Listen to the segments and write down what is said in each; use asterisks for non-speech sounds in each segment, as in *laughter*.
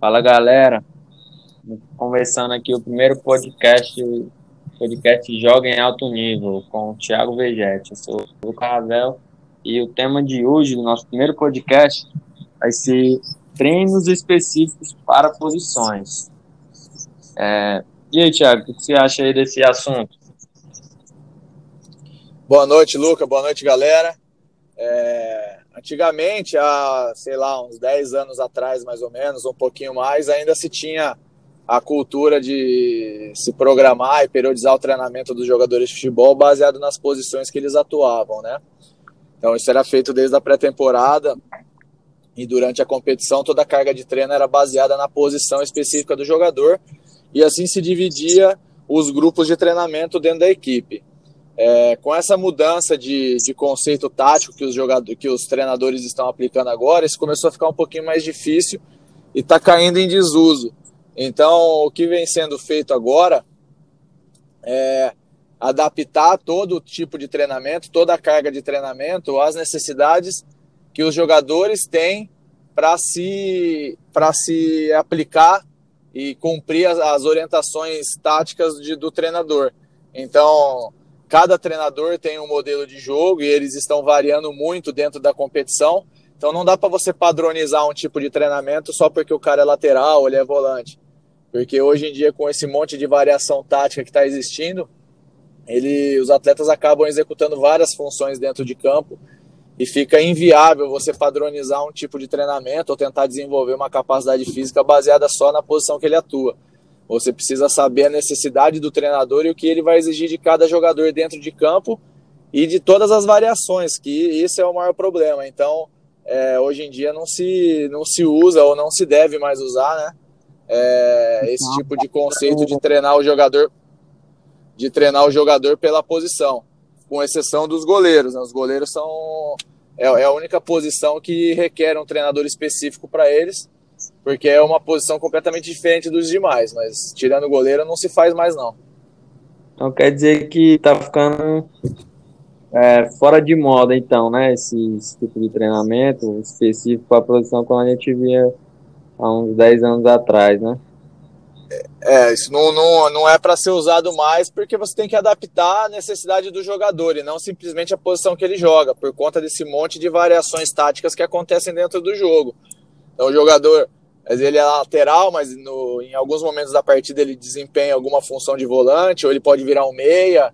Fala galera, conversando aqui o primeiro podcast, podcast Joga em Alto Nível, com o Thiago Vegete. Eu sou o Lucas Ravel e o tema de hoje do nosso primeiro podcast vai ser treinos específicos para posições. É... E aí, Thiago, o que você acha aí desse assunto? Boa noite, Luca. Boa noite, galera. É... Antigamente, há, sei lá, uns 10 anos atrás, mais ou menos, um pouquinho mais, ainda se tinha a cultura de se programar e periodizar o treinamento dos jogadores de futebol baseado nas posições que eles atuavam, né? Então isso era feito desde a pré-temporada e durante a competição toda a carga de treino era baseada na posição específica do jogador e assim se dividia os grupos de treinamento dentro da equipe. É, com essa mudança de, de conceito tático que os, jogadores, que os treinadores estão aplicando agora, isso começou a ficar um pouquinho mais difícil e está caindo em desuso. Então, o que vem sendo feito agora é adaptar todo tipo de treinamento, toda a carga de treinamento às necessidades que os jogadores têm para se, se aplicar e cumprir as, as orientações táticas de, do treinador. Então, Cada treinador tem um modelo de jogo e eles estão variando muito dentro da competição. Então não dá para você padronizar um tipo de treinamento só porque o cara é lateral ele é volante. Porque hoje em dia, com esse monte de variação tática que está existindo, ele, os atletas acabam executando várias funções dentro de campo e fica inviável você padronizar um tipo de treinamento ou tentar desenvolver uma capacidade física baseada só na posição que ele atua. Você precisa saber a necessidade do treinador e o que ele vai exigir de cada jogador dentro de campo e de todas as variações, que isso é o maior problema. Então, é, hoje em dia não se, não se usa ou não se deve mais usar, né? É, esse tipo de conceito de treinar o jogador de treinar o jogador pela posição, com exceção dos goleiros. Né? Os goleiros são é, é a única posição que requer um treinador específico para eles porque é uma posição completamente diferente dos demais, mas tirando o goleiro não se faz mais não. Então quer dizer que tá ficando é, fora de moda então, né, esse, esse tipo de treinamento específico para a posição como a gente via há uns 10 anos atrás, né? É, isso não, não, não é para ser usado mais porque você tem que adaptar a necessidade do jogador e não simplesmente a posição que ele joga, por conta desse monte de variações táticas que acontecem dentro do jogo. Então o jogador, ele é lateral, mas no, em alguns momentos da partida ele desempenha alguma função de volante, ou ele pode virar um meia,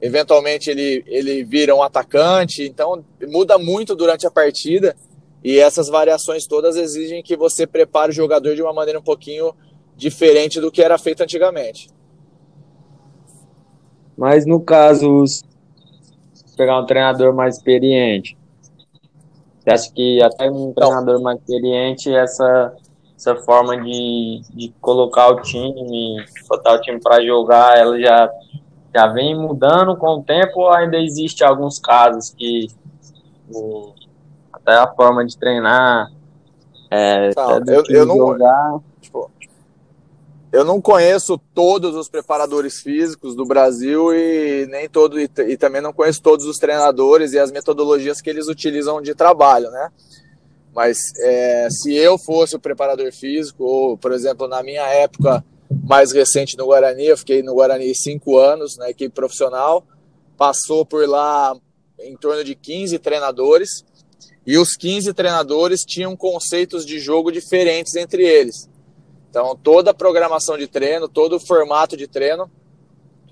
eventualmente ele, ele vira um atacante, então muda muito durante a partida. E essas variações todas exigem que você prepare o jogador de uma maneira um pouquinho diferente do que era feito antigamente. Mas no caso, pegar um treinador mais experiente, você acha que até um treinador mais experiente, essa, essa forma de, de colocar o time, botar o time para jogar, ela já, já vem mudando com o tempo ou ainda existe alguns casos que o, até a forma de treinar, é, eu, eu não, jogar... Tipo, eu não conheço todos os preparadores físicos do Brasil e nem todo e, e, também não conheço todos os treinadores e as metodologias que eles utilizam de trabalho, né? Mas é, se eu fosse o preparador físico, ou por exemplo na minha época mais recente no Guarani, eu fiquei no Guarani cinco anos na equipe profissional, passou por lá em torno de 15 treinadores e os 15 treinadores tinham conceitos de jogo diferentes entre eles. Então, toda a programação de treino, todo o formato de treino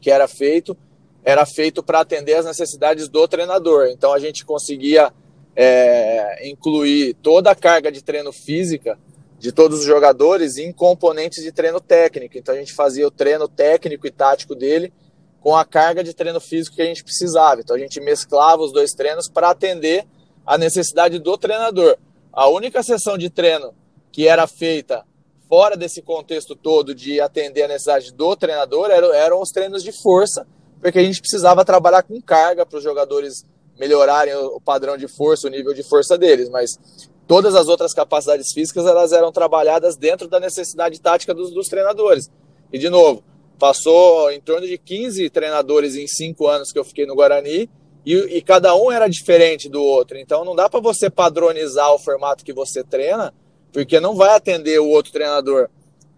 que era feito, era feito para atender as necessidades do treinador. Então, a gente conseguia é, incluir toda a carga de treino física de todos os jogadores em componentes de treino técnico. Então, a gente fazia o treino técnico e tático dele com a carga de treino físico que a gente precisava. Então, a gente mesclava os dois treinos para atender a necessidade do treinador. A única sessão de treino que era feita fora desse contexto todo de atender a necessidade do treinador, eram, eram os treinos de força, porque a gente precisava trabalhar com carga para os jogadores melhorarem o padrão de força, o nível de força deles, mas todas as outras capacidades físicas elas eram trabalhadas dentro da necessidade tática dos, dos treinadores. E de novo, passou em torno de 15 treinadores em cinco anos que eu fiquei no Guarani e, e cada um era diferente do outro. Então não dá para você padronizar o formato que você treina porque não vai atender o outro treinador.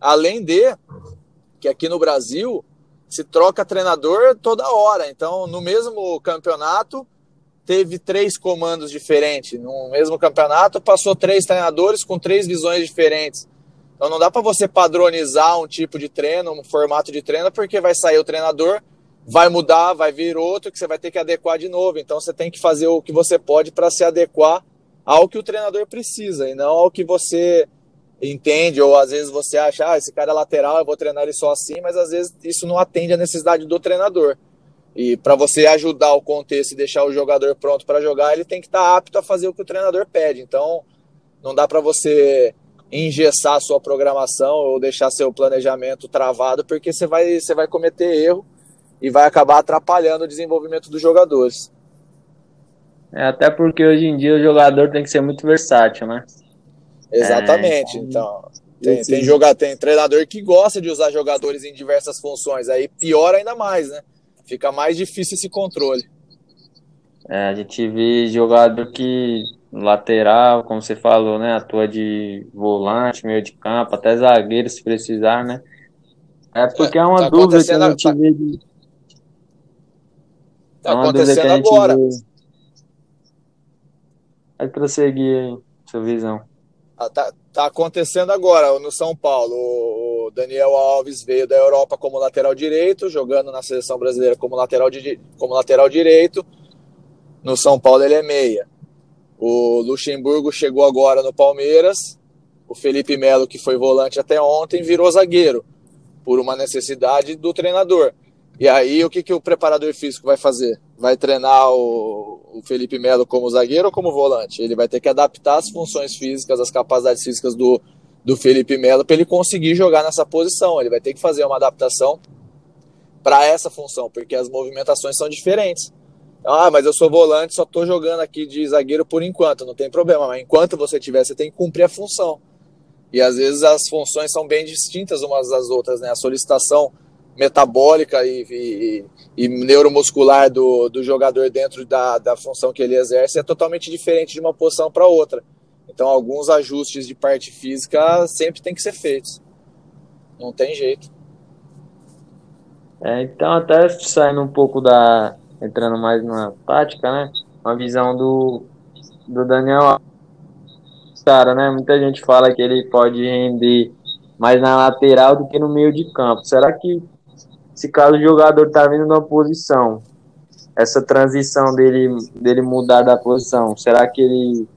Além de que aqui no Brasil se troca treinador toda hora. Então, no mesmo campeonato, teve três comandos diferentes. No mesmo campeonato, passou três treinadores com três visões diferentes. Então, não dá para você padronizar um tipo de treino, um formato de treino, porque vai sair o treinador, vai mudar, vai vir outro que você vai ter que adequar de novo. Então, você tem que fazer o que você pode para se adequar ao que o treinador precisa e não ao que você entende, ou às vezes você acha, ah, esse cara é lateral, eu vou treinar ele só assim, mas às vezes isso não atende à necessidade do treinador. E para você ajudar o contexto e deixar o jogador pronto para jogar, ele tem que estar tá apto a fazer o que o treinador pede. Então, não dá para você engessar a sua programação ou deixar seu planejamento travado, porque você vai, você vai cometer erro e vai acabar atrapalhando o desenvolvimento dos jogadores. É, até porque hoje em dia o jogador tem que ser muito versátil, né? Exatamente. É, então, tem, tem, jogador, tem treinador que gosta de usar jogadores em diversas funções. Aí piora ainda mais, né? Fica mais difícil esse controle. É, a gente vê jogador que lateral, como você falou, né? Atua de volante, meio de campo, até zagueiro se precisar, né? É porque é, uma tá dúvida que a gente tá... vê de... Tá é acontecendo agora. Vê... Vai prosseguir aí, sua visão. Ah, tá, tá acontecendo agora no São Paulo. O Daniel Alves veio da Europa como lateral direito, jogando na seleção brasileira como lateral, de, como lateral direito. No São Paulo ele é meia. O Luxemburgo chegou agora no Palmeiras. O Felipe Melo, que foi volante até ontem, virou zagueiro por uma necessidade do treinador. E aí, o que, que o preparador físico vai fazer? Vai treinar o, o Felipe Melo como zagueiro ou como volante? Ele vai ter que adaptar as funções físicas, as capacidades físicas do, do Felipe Melo para ele conseguir jogar nessa posição. Ele vai ter que fazer uma adaptação para essa função, porque as movimentações são diferentes. Ah, mas eu sou volante, só estou jogando aqui de zagueiro por enquanto, não tem problema. Mas enquanto você tiver, você tem que cumprir a função. E às vezes as funções são bem distintas umas das outras, né? A solicitação metabólica e, e, e neuromuscular do, do jogador dentro da, da função que ele exerce é totalmente diferente de uma posição para outra. Então, alguns ajustes de parte física sempre tem que ser feitos. Não tem jeito. É, então, até saindo um pouco da. entrando mais na tática, né? Uma visão do, do Daniel. Cara, né? Muita gente fala que ele pode render mais na lateral do que no meio de campo. Será que se caso o jogador está vindo numa posição, essa transição dele, dele mudar da posição, será que ele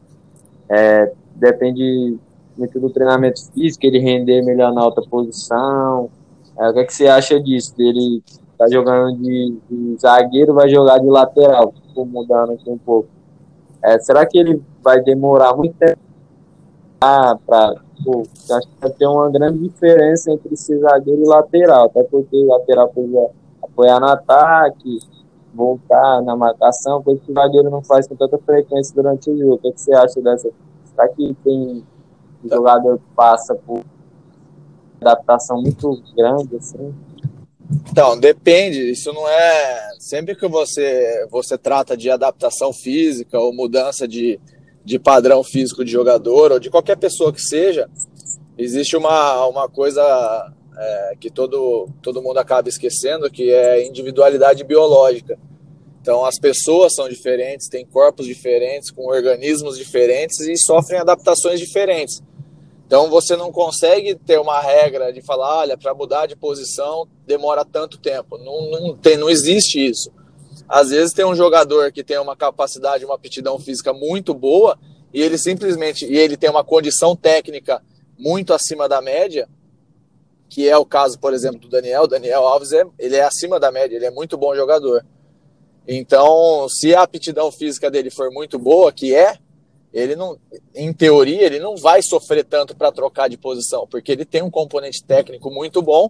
é, depende muito do treinamento físico, ele render melhor na outra posição? É, o que, é que você acha disso? Dele tá jogando de, de zagueiro, vai jogar de lateral, mudando aqui um pouco. É, será que ele vai demorar muito tempo para pô, acho que vai ter uma grande diferença entre zagueiro e lateral, até porque o lateral pode apoiar no ataque, voltar na marcação, coisa que o zagueiro não faz com tanta frequência durante o jogo. O que, é você acha dessa? Será que tem um jogador passa por adaptação muito grande, assim? Então, depende. Isso não é. Sempre que você, você trata de adaptação física ou mudança de, de padrão físico de jogador ou de qualquer pessoa que seja, existe uma, uma coisa é, que todo, todo mundo acaba esquecendo, que é individualidade biológica. Então, as pessoas são diferentes, têm corpos diferentes, com organismos diferentes e sofrem adaptações diferentes. Então, você não consegue ter uma regra de falar, olha, para mudar de posição demora tanto tempo. Não, não, tem, não existe isso. Às vezes tem um jogador que tem uma capacidade, uma aptidão física muito boa e ele simplesmente e ele tem uma condição técnica muito acima da média, que é o caso, por exemplo, do Daniel. O Daniel Alves é, ele é acima da média, ele é muito bom jogador. Então, se a aptidão física dele for muito boa, que é, ele não, em teoria, ele não vai sofrer tanto para trocar de posição, porque ele tem um componente técnico muito bom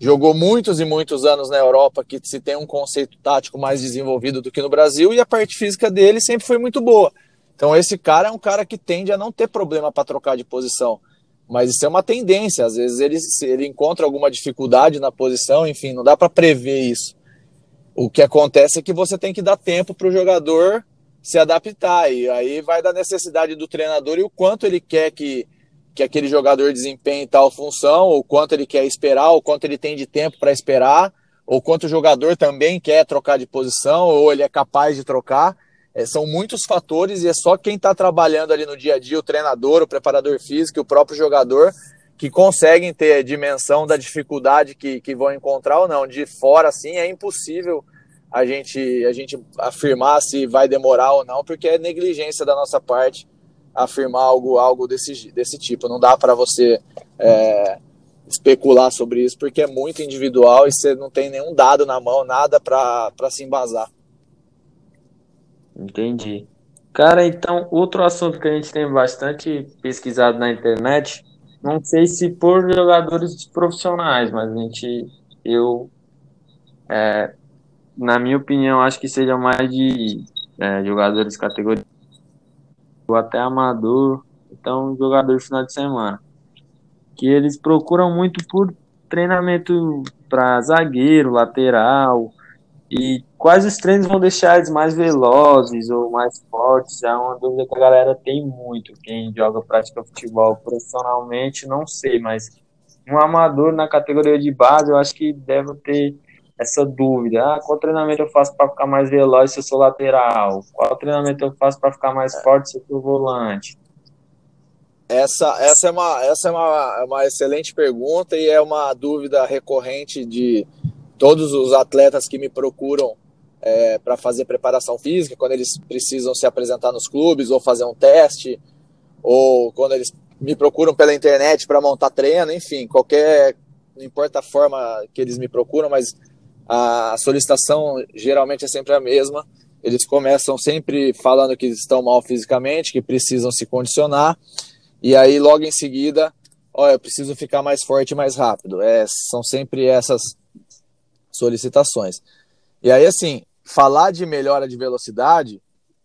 jogou muitos e muitos anos na Europa, que se tem um conceito tático mais desenvolvido do que no Brasil, e a parte física dele sempre foi muito boa. Então esse cara é um cara que tende a não ter problema para trocar de posição. Mas isso é uma tendência, às vezes ele, ele encontra alguma dificuldade na posição, enfim, não dá para prever isso. O que acontece é que você tem que dar tempo para o jogador se adaptar, e aí vai da necessidade do treinador e o quanto ele quer que que aquele jogador desempenhe tal função, ou quanto ele quer esperar, ou quanto ele tem de tempo para esperar, ou quanto o jogador também quer trocar de posição, ou ele é capaz de trocar. É, são muitos fatores e é só quem está trabalhando ali no dia a dia, o treinador, o preparador físico, o próprio jogador, que conseguem ter a dimensão da dificuldade que, que vão encontrar ou não. De fora, assim, é impossível a gente, a gente afirmar se vai demorar ou não, porque é negligência da nossa parte afirmar algo, algo desse, desse tipo. Não dá para você é, especular sobre isso, porque é muito individual e você não tem nenhum dado na mão, nada para se embasar. Entendi. Cara, então, outro assunto que a gente tem bastante pesquisado na internet, não sei se por jogadores profissionais, mas a gente, eu, é, na minha opinião, acho que seja mais de é, jogadores categoria ou até amador, então jogador de final de semana. Que eles procuram muito por treinamento para zagueiro, lateral, e quais os treinos vão deixar eles mais velozes ou mais fortes? É uma dúvida que a galera tem muito. Quem joga prática futebol profissionalmente, não sei, mas um amador na categoria de base, eu acho que deve ter essa dúvida. Ah, qual treinamento eu faço para ficar mais veloz se eu sou lateral? Qual treinamento eu faço para ficar mais forte se eu sou volante? Essa, essa é, uma, essa é uma, é uma excelente pergunta e é uma dúvida recorrente de todos os atletas que me procuram é, para fazer preparação física, quando eles precisam se apresentar nos clubes ou fazer um teste, ou quando eles me procuram pela internet para montar treino, enfim, qualquer, não importa a forma que eles me procuram, mas a solicitação geralmente é sempre a mesma. Eles começam sempre falando que estão mal fisicamente, que precisam se condicionar, e aí logo em seguida, olha, eu preciso ficar mais forte mais rápido. É, são sempre essas solicitações. E aí, assim, falar de melhora de velocidade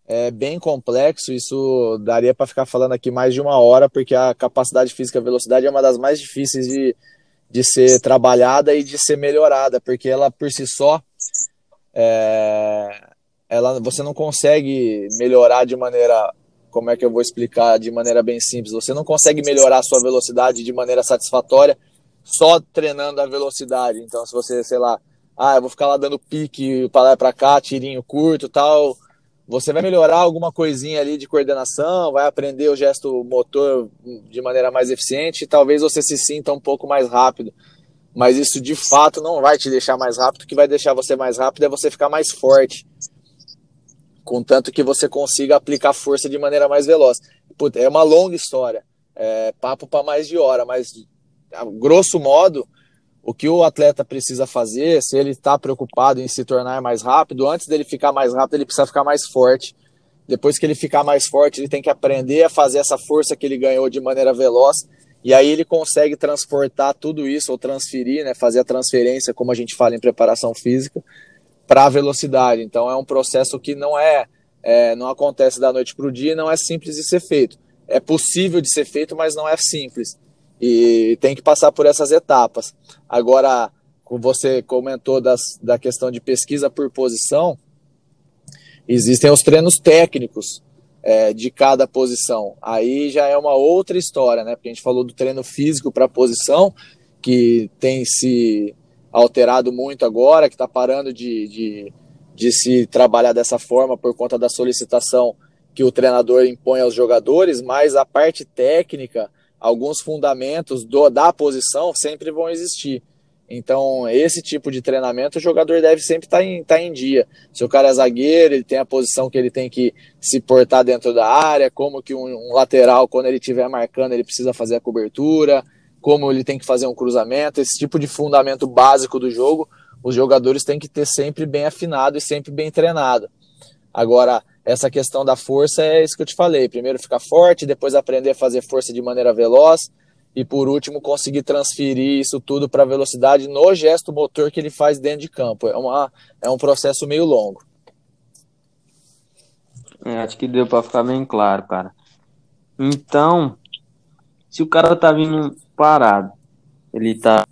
é bem complexo, isso daria para ficar falando aqui mais de uma hora, porque a capacidade física e velocidade é uma das mais difíceis de, de ser trabalhada e de ser melhorada, porque ela por si só é, ela, você não consegue melhorar de maneira, como é que eu vou explicar, de maneira bem simples, você não consegue melhorar a sua velocidade de maneira satisfatória só treinando a velocidade. Então, se você, sei lá, ah, eu vou ficar lá dando pique para lá para cá, tirinho curto, tal, você vai melhorar alguma coisinha ali de coordenação, vai aprender o gesto motor de maneira mais eficiente e talvez você se sinta um pouco mais rápido. Mas isso de fato não vai te deixar mais rápido, o que vai deixar você mais rápido é você ficar mais forte. Contanto que você consiga aplicar força de maneira mais veloz. Puta, é uma longa história. É papo para mais de hora, mas grosso modo, o que o atleta precisa fazer, se ele está preocupado em se tornar mais rápido, antes dele ficar mais rápido, ele precisa ficar mais forte. Depois que ele ficar mais forte, ele tem que aprender a fazer essa força que ele ganhou de maneira veloz. E aí ele consegue transportar tudo isso, ou transferir, né, fazer a transferência, como a gente fala em preparação física, para a velocidade. Então é um processo que não é, é não acontece da noite para o dia, não é simples de ser feito. É possível de ser feito, mas não é simples e tem que passar por essas etapas. Agora, como você comentou das, da questão de pesquisa por posição, existem os treinos técnicos é, de cada posição. Aí já é uma outra história, né? Porque a gente falou do treino físico para posição, que tem se alterado muito agora, que está parando de, de, de se trabalhar dessa forma por conta da solicitação que o treinador impõe aos jogadores, mas a parte técnica alguns fundamentos do, da posição sempre vão existir. Então, esse tipo de treinamento o jogador deve sempre estar tá em, tá em dia. Se o cara é zagueiro, ele tem a posição que ele tem que se portar dentro da área, como que um, um lateral, quando ele estiver marcando, ele precisa fazer a cobertura, como ele tem que fazer um cruzamento, esse tipo de fundamento básico do jogo, os jogadores têm que ter sempre bem afinado e sempre bem treinado. Agora, essa questão da força é isso que eu te falei. Primeiro ficar forte, depois aprender a fazer força de maneira veloz e por último conseguir transferir isso tudo para a velocidade no gesto motor que ele faz dentro de campo. É, uma, é um processo meio longo. É, acho que deu para ficar bem claro, cara. Então, se o cara tá vindo parado, ele tá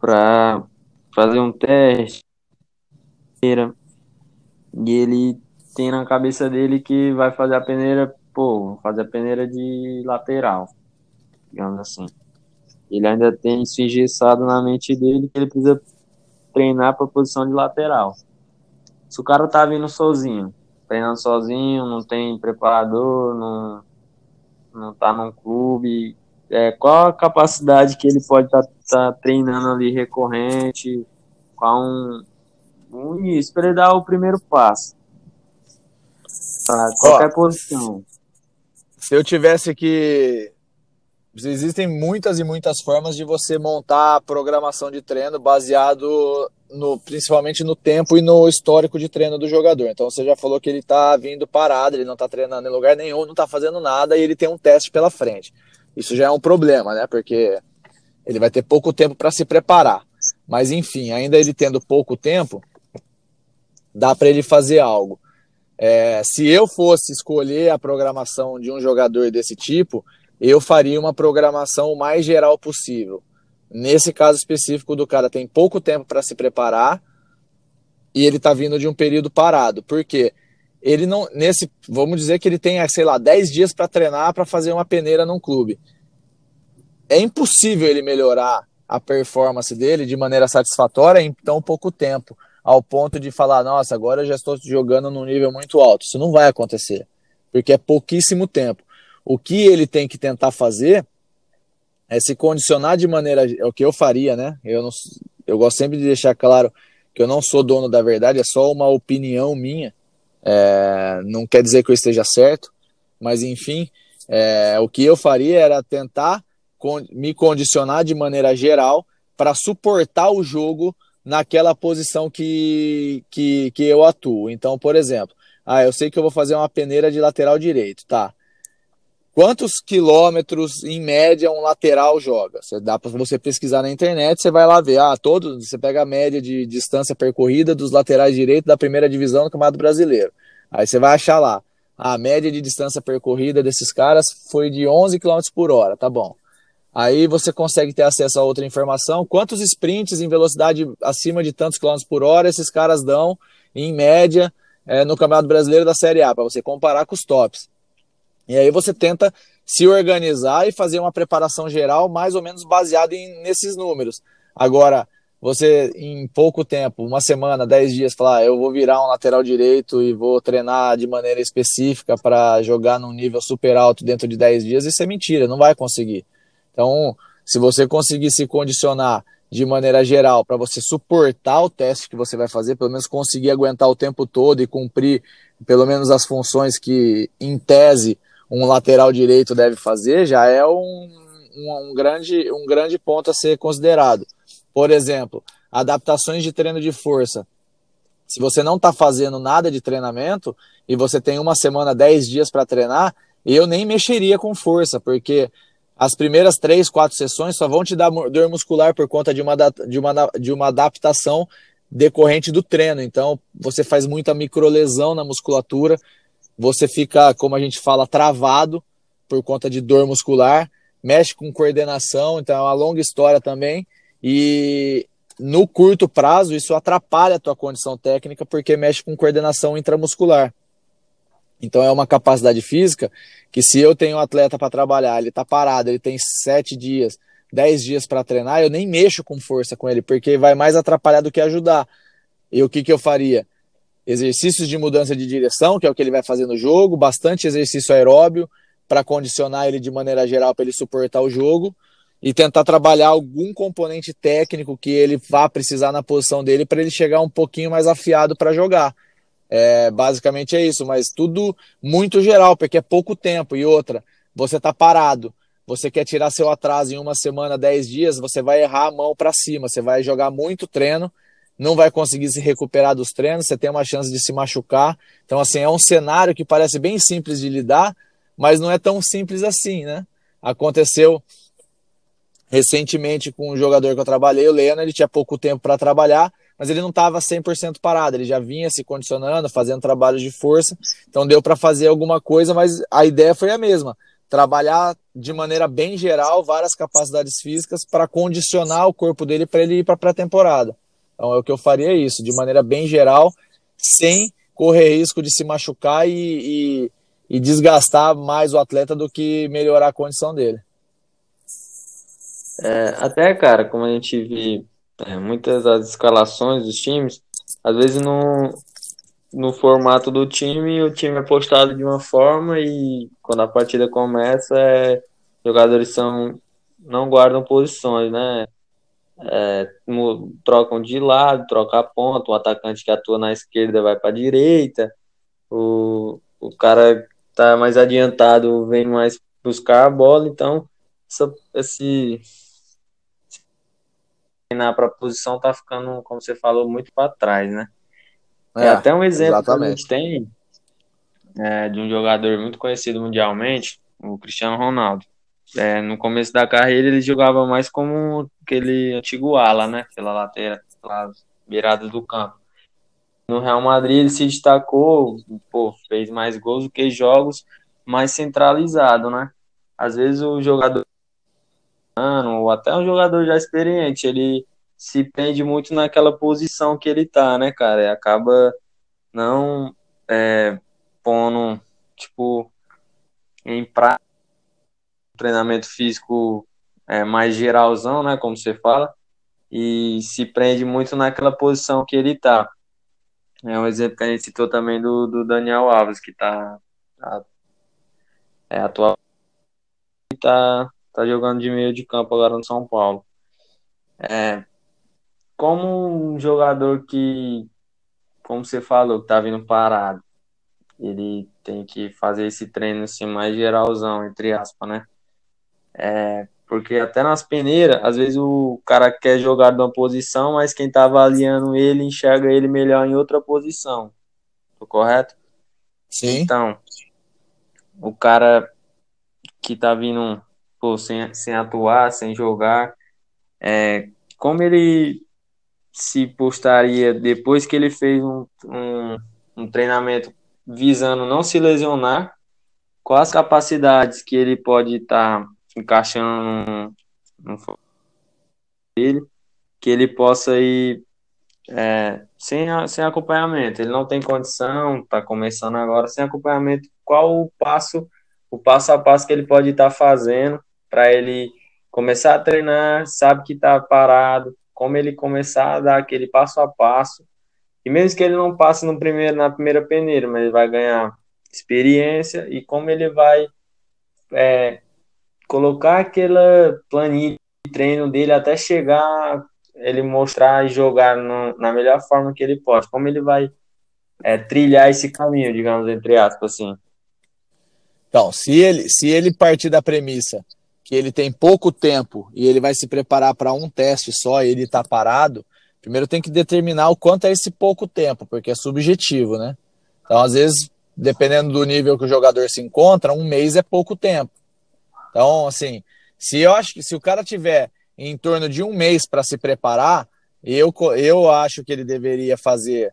para fazer um teste, e ele tem na cabeça dele que vai fazer a peneira vou fazer a peneira de lateral, digamos assim. Ele ainda tem isso engessado na mente dele que ele precisa treinar para posição de lateral. Se o cara tá vindo sozinho, treinando sozinho, não tem preparador, não, não tá num clube, é, qual a capacidade que ele pode estar tá, tá treinando ali recorrente, qual um, um início, para ele dar o primeiro passo. Para qualquer Ó, posição. Se eu tivesse que existem muitas e muitas formas de você montar a programação de treino baseado no, principalmente no tempo e no histórico de treino do jogador. Então você já falou que ele está vindo parado, ele não está treinando em lugar nenhum, não está fazendo nada e ele tem um teste pela frente. Isso já é um problema, né? Porque ele vai ter pouco tempo para se preparar. Mas enfim, ainda ele tendo pouco tempo, dá para ele fazer algo. É, se eu fosse escolher a programação de um jogador desse tipo, eu faria uma programação o mais geral possível. Nesse caso específico do cara tem pouco tempo para se preparar e ele está vindo de um período parado. Por quê? Ele não nesse, vamos dizer que ele tem, sei lá, 10 dias para treinar para fazer uma peneira num clube. É impossível ele melhorar a performance dele de maneira satisfatória em tão pouco tempo, ao ponto de falar, nossa, agora eu já estou jogando num nível muito alto. Isso não vai acontecer, porque é pouquíssimo tempo. O que ele tem que tentar fazer é se condicionar de maneira. É o que eu faria, né? Eu, não, eu gosto sempre de deixar claro que eu não sou dono da verdade, é só uma opinião minha. É, não quer dizer que eu esteja certo, mas enfim, é, o que eu faria era tentar me condicionar de maneira geral para suportar o jogo naquela posição que, que, que eu atuo. Então, por exemplo, ah, eu sei que eu vou fazer uma peneira de lateral direito, tá? quantos quilômetros em média um lateral joga. Você dá para você pesquisar na internet, você vai lá ver, ah, todo, você pega a média de distância percorrida dos laterais direitos da primeira divisão do Campeonato Brasileiro. Aí você vai achar lá, a média de distância percorrida desses caras foi de 11 km por hora, tá bom. Aí você consegue ter acesso a outra informação, quantos sprints em velocidade acima de tantos quilômetros por hora esses caras dão, em média, é, no Campeonato Brasileiro da Série A, para você comparar com os tops. E aí você tenta se organizar e fazer uma preparação geral mais ou menos baseado em, nesses números. Agora, você em pouco tempo, uma semana, dez dias, falar, ah, eu vou virar um lateral direito e vou treinar de maneira específica para jogar num nível super alto dentro de dez dias, isso é mentira, não vai conseguir. Então, se você conseguir se condicionar de maneira geral para você suportar o teste que você vai fazer, pelo menos conseguir aguentar o tempo todo e cumprir pelo menos as funções que, em tese, um lateral direito deve fazer, já é um, um, um, grande, um grande ponto a ser considerado. Por exemplo, adaptações de treino de força. Se você não está fazendo nada de treinamento e você tem uma semana, dez dias para treinar, eu nem mexeria com força, porque as primeiras três, quatro sessões só vão te dar dor muscular por conta de uma, de uma, de uma adaptação decorrente do treino. Então, você faz muita microlesão na musculatura, você fica, como a gente fala, travado por conta de dor muscular, mexe com coordenação, então é uma longa história também. E no curto prazo, isso atrapalha a tua condição técnica porque mexe com coordenação intramuscular. Então é uma capacidade física que se eu tenho um atleta para trabalhar, ele está parado, ele tem sete dias, dez dias para treinar, eu nem mexo com força com ele, porque vai mais atrapalhar do que ajudar. E o que, que eu faria? exercícios de mudança de direção, que é o que ele vai fazer no jogo, bastante exercício aeróbio para condicionar ele de maneira geral para ele suportar o jogo e tentar trabalhar algum componente técnico que ele vá precisar na posição dele para ele chegar um pouquinho mais afiado para jogar. É, basicamente é isso, mas tudo muito geral, porque é pouco tempo. E outra, você está parado, você quer tirar seu atraso em uma semana, dez dias, você vai errar a mão para cima, você vai jogar muito treino não vai conseguir se recuperar dos treinos, você tem uma chance de se machucar. Então, assim, é um cenário que parece bem simples de lidar, mas não é tão simples assim, né? Aconteceu recentemente com um jogador que eu trabalhei, o Leno, ele tinha pouco tempo para trabalhar, mas ele não estava 100% parado, ele já vinha se condicionando, fazendo trabalhos de força, então deu para fazer alguma coisa, mas a ideia foi a mesma, trabalhar de maneira bem geral várias capacidades físicas para condicionar o corpo dele para ele ir para a pré-temporada. Então, é o que eu faria isso, de maneira bem geral, sem correr risco de se machucar e, e, e desgastar mais o atleta do que melhorar a condição dele. É, até, cara, como a gente vê é, muitas das escalações dos times, às vezes no, no formato do time, o time é postado de uma forma e quando a partida começa, é, jogadores são, não guardam posições, né? É, trocam de lado, troca a ponta, o atacante que atua na esquerda vai para a direita, o, o cara tá mais adiantado vem mais buscar a bola, então essa, esse na posição tá ficando, como você falou, muito para trás, né? É, é, até um exemplo exatamente. que a gente tem é, de um jogador muito conhecido mundialmente, o Cristiano Ronaldo. É, no começo da carreira ele jogava mais como aquele antigo ala, né? Pela lateral, pela beirada do campo. No Real Madrid ele se destacou, pô, fez mais gols do que jogos, mais centralizado, né? Às vezes o jogador ou até um jogador já experiente, ele se prende muito naquela posição que ele tá, né, cara? E acaba não é, pondo, tipo, em prática treinamento físico é, mais geralzão, né, como você fala, e se prende muito naquela posição que ele tá. É um exemplo que a gente citou também do, do Daniel Alves, que tá, tá é, atual tá, tá jogando de meio de campo agora no São Paulo. É, como um jogador que, como você falou, que tá vindo parado, ele tem que fazer esse treino assim mais geralzão, entre aspas, né? É, porque até nas peneiras, às vezes o cara quer jogar de uma posição, mas quem tá avaliando ele enxerga ele melhor em outra posição. Tô correto? Sim. Então, o cara que tá vindo pô, sem, sem atuar, sem jogar, é, como ele se postaria depois que ele fez um, um, um treinamento visando não se lesionar, quais capacidades que ele pode estar tá encaixando no, no dele, que ele possa ir é, sem, sem acompanhamento. Ele não tem condição, está começando agora sem acompanhamento. Qual o passo, o passo a passo que ele pode estar tá fazendo para ele começar a treinar, sabe que está parado, como ele começar a dar aquele passo a passo. E mesmo que ele não passe no primeiro, na primeira peneira, mas ele vai ganhar experiência e como ele vai é, colocar aquela planilha de treino dele até chegar ele mostrar e jogar no, na melhor forma que ele pode. Como ele vai é, trilhar esse caminho, digamos, entre aspas, assim. Então, se ele, se ele partir da premissa que ele tem pouco tempo e ele vai se preparar para um teste só e ele está parado, primeiro tem que determinar o quanto é esse pouco tempo, porque é subjetivo, né? Então, às vezes, dependendo do nível que o jogador se encontra, um mês é pouco tempo. Então, assim, se eu acho que se o cara tiver em torno de um mês para se preparar, eu, eu acho que ele deveria fazer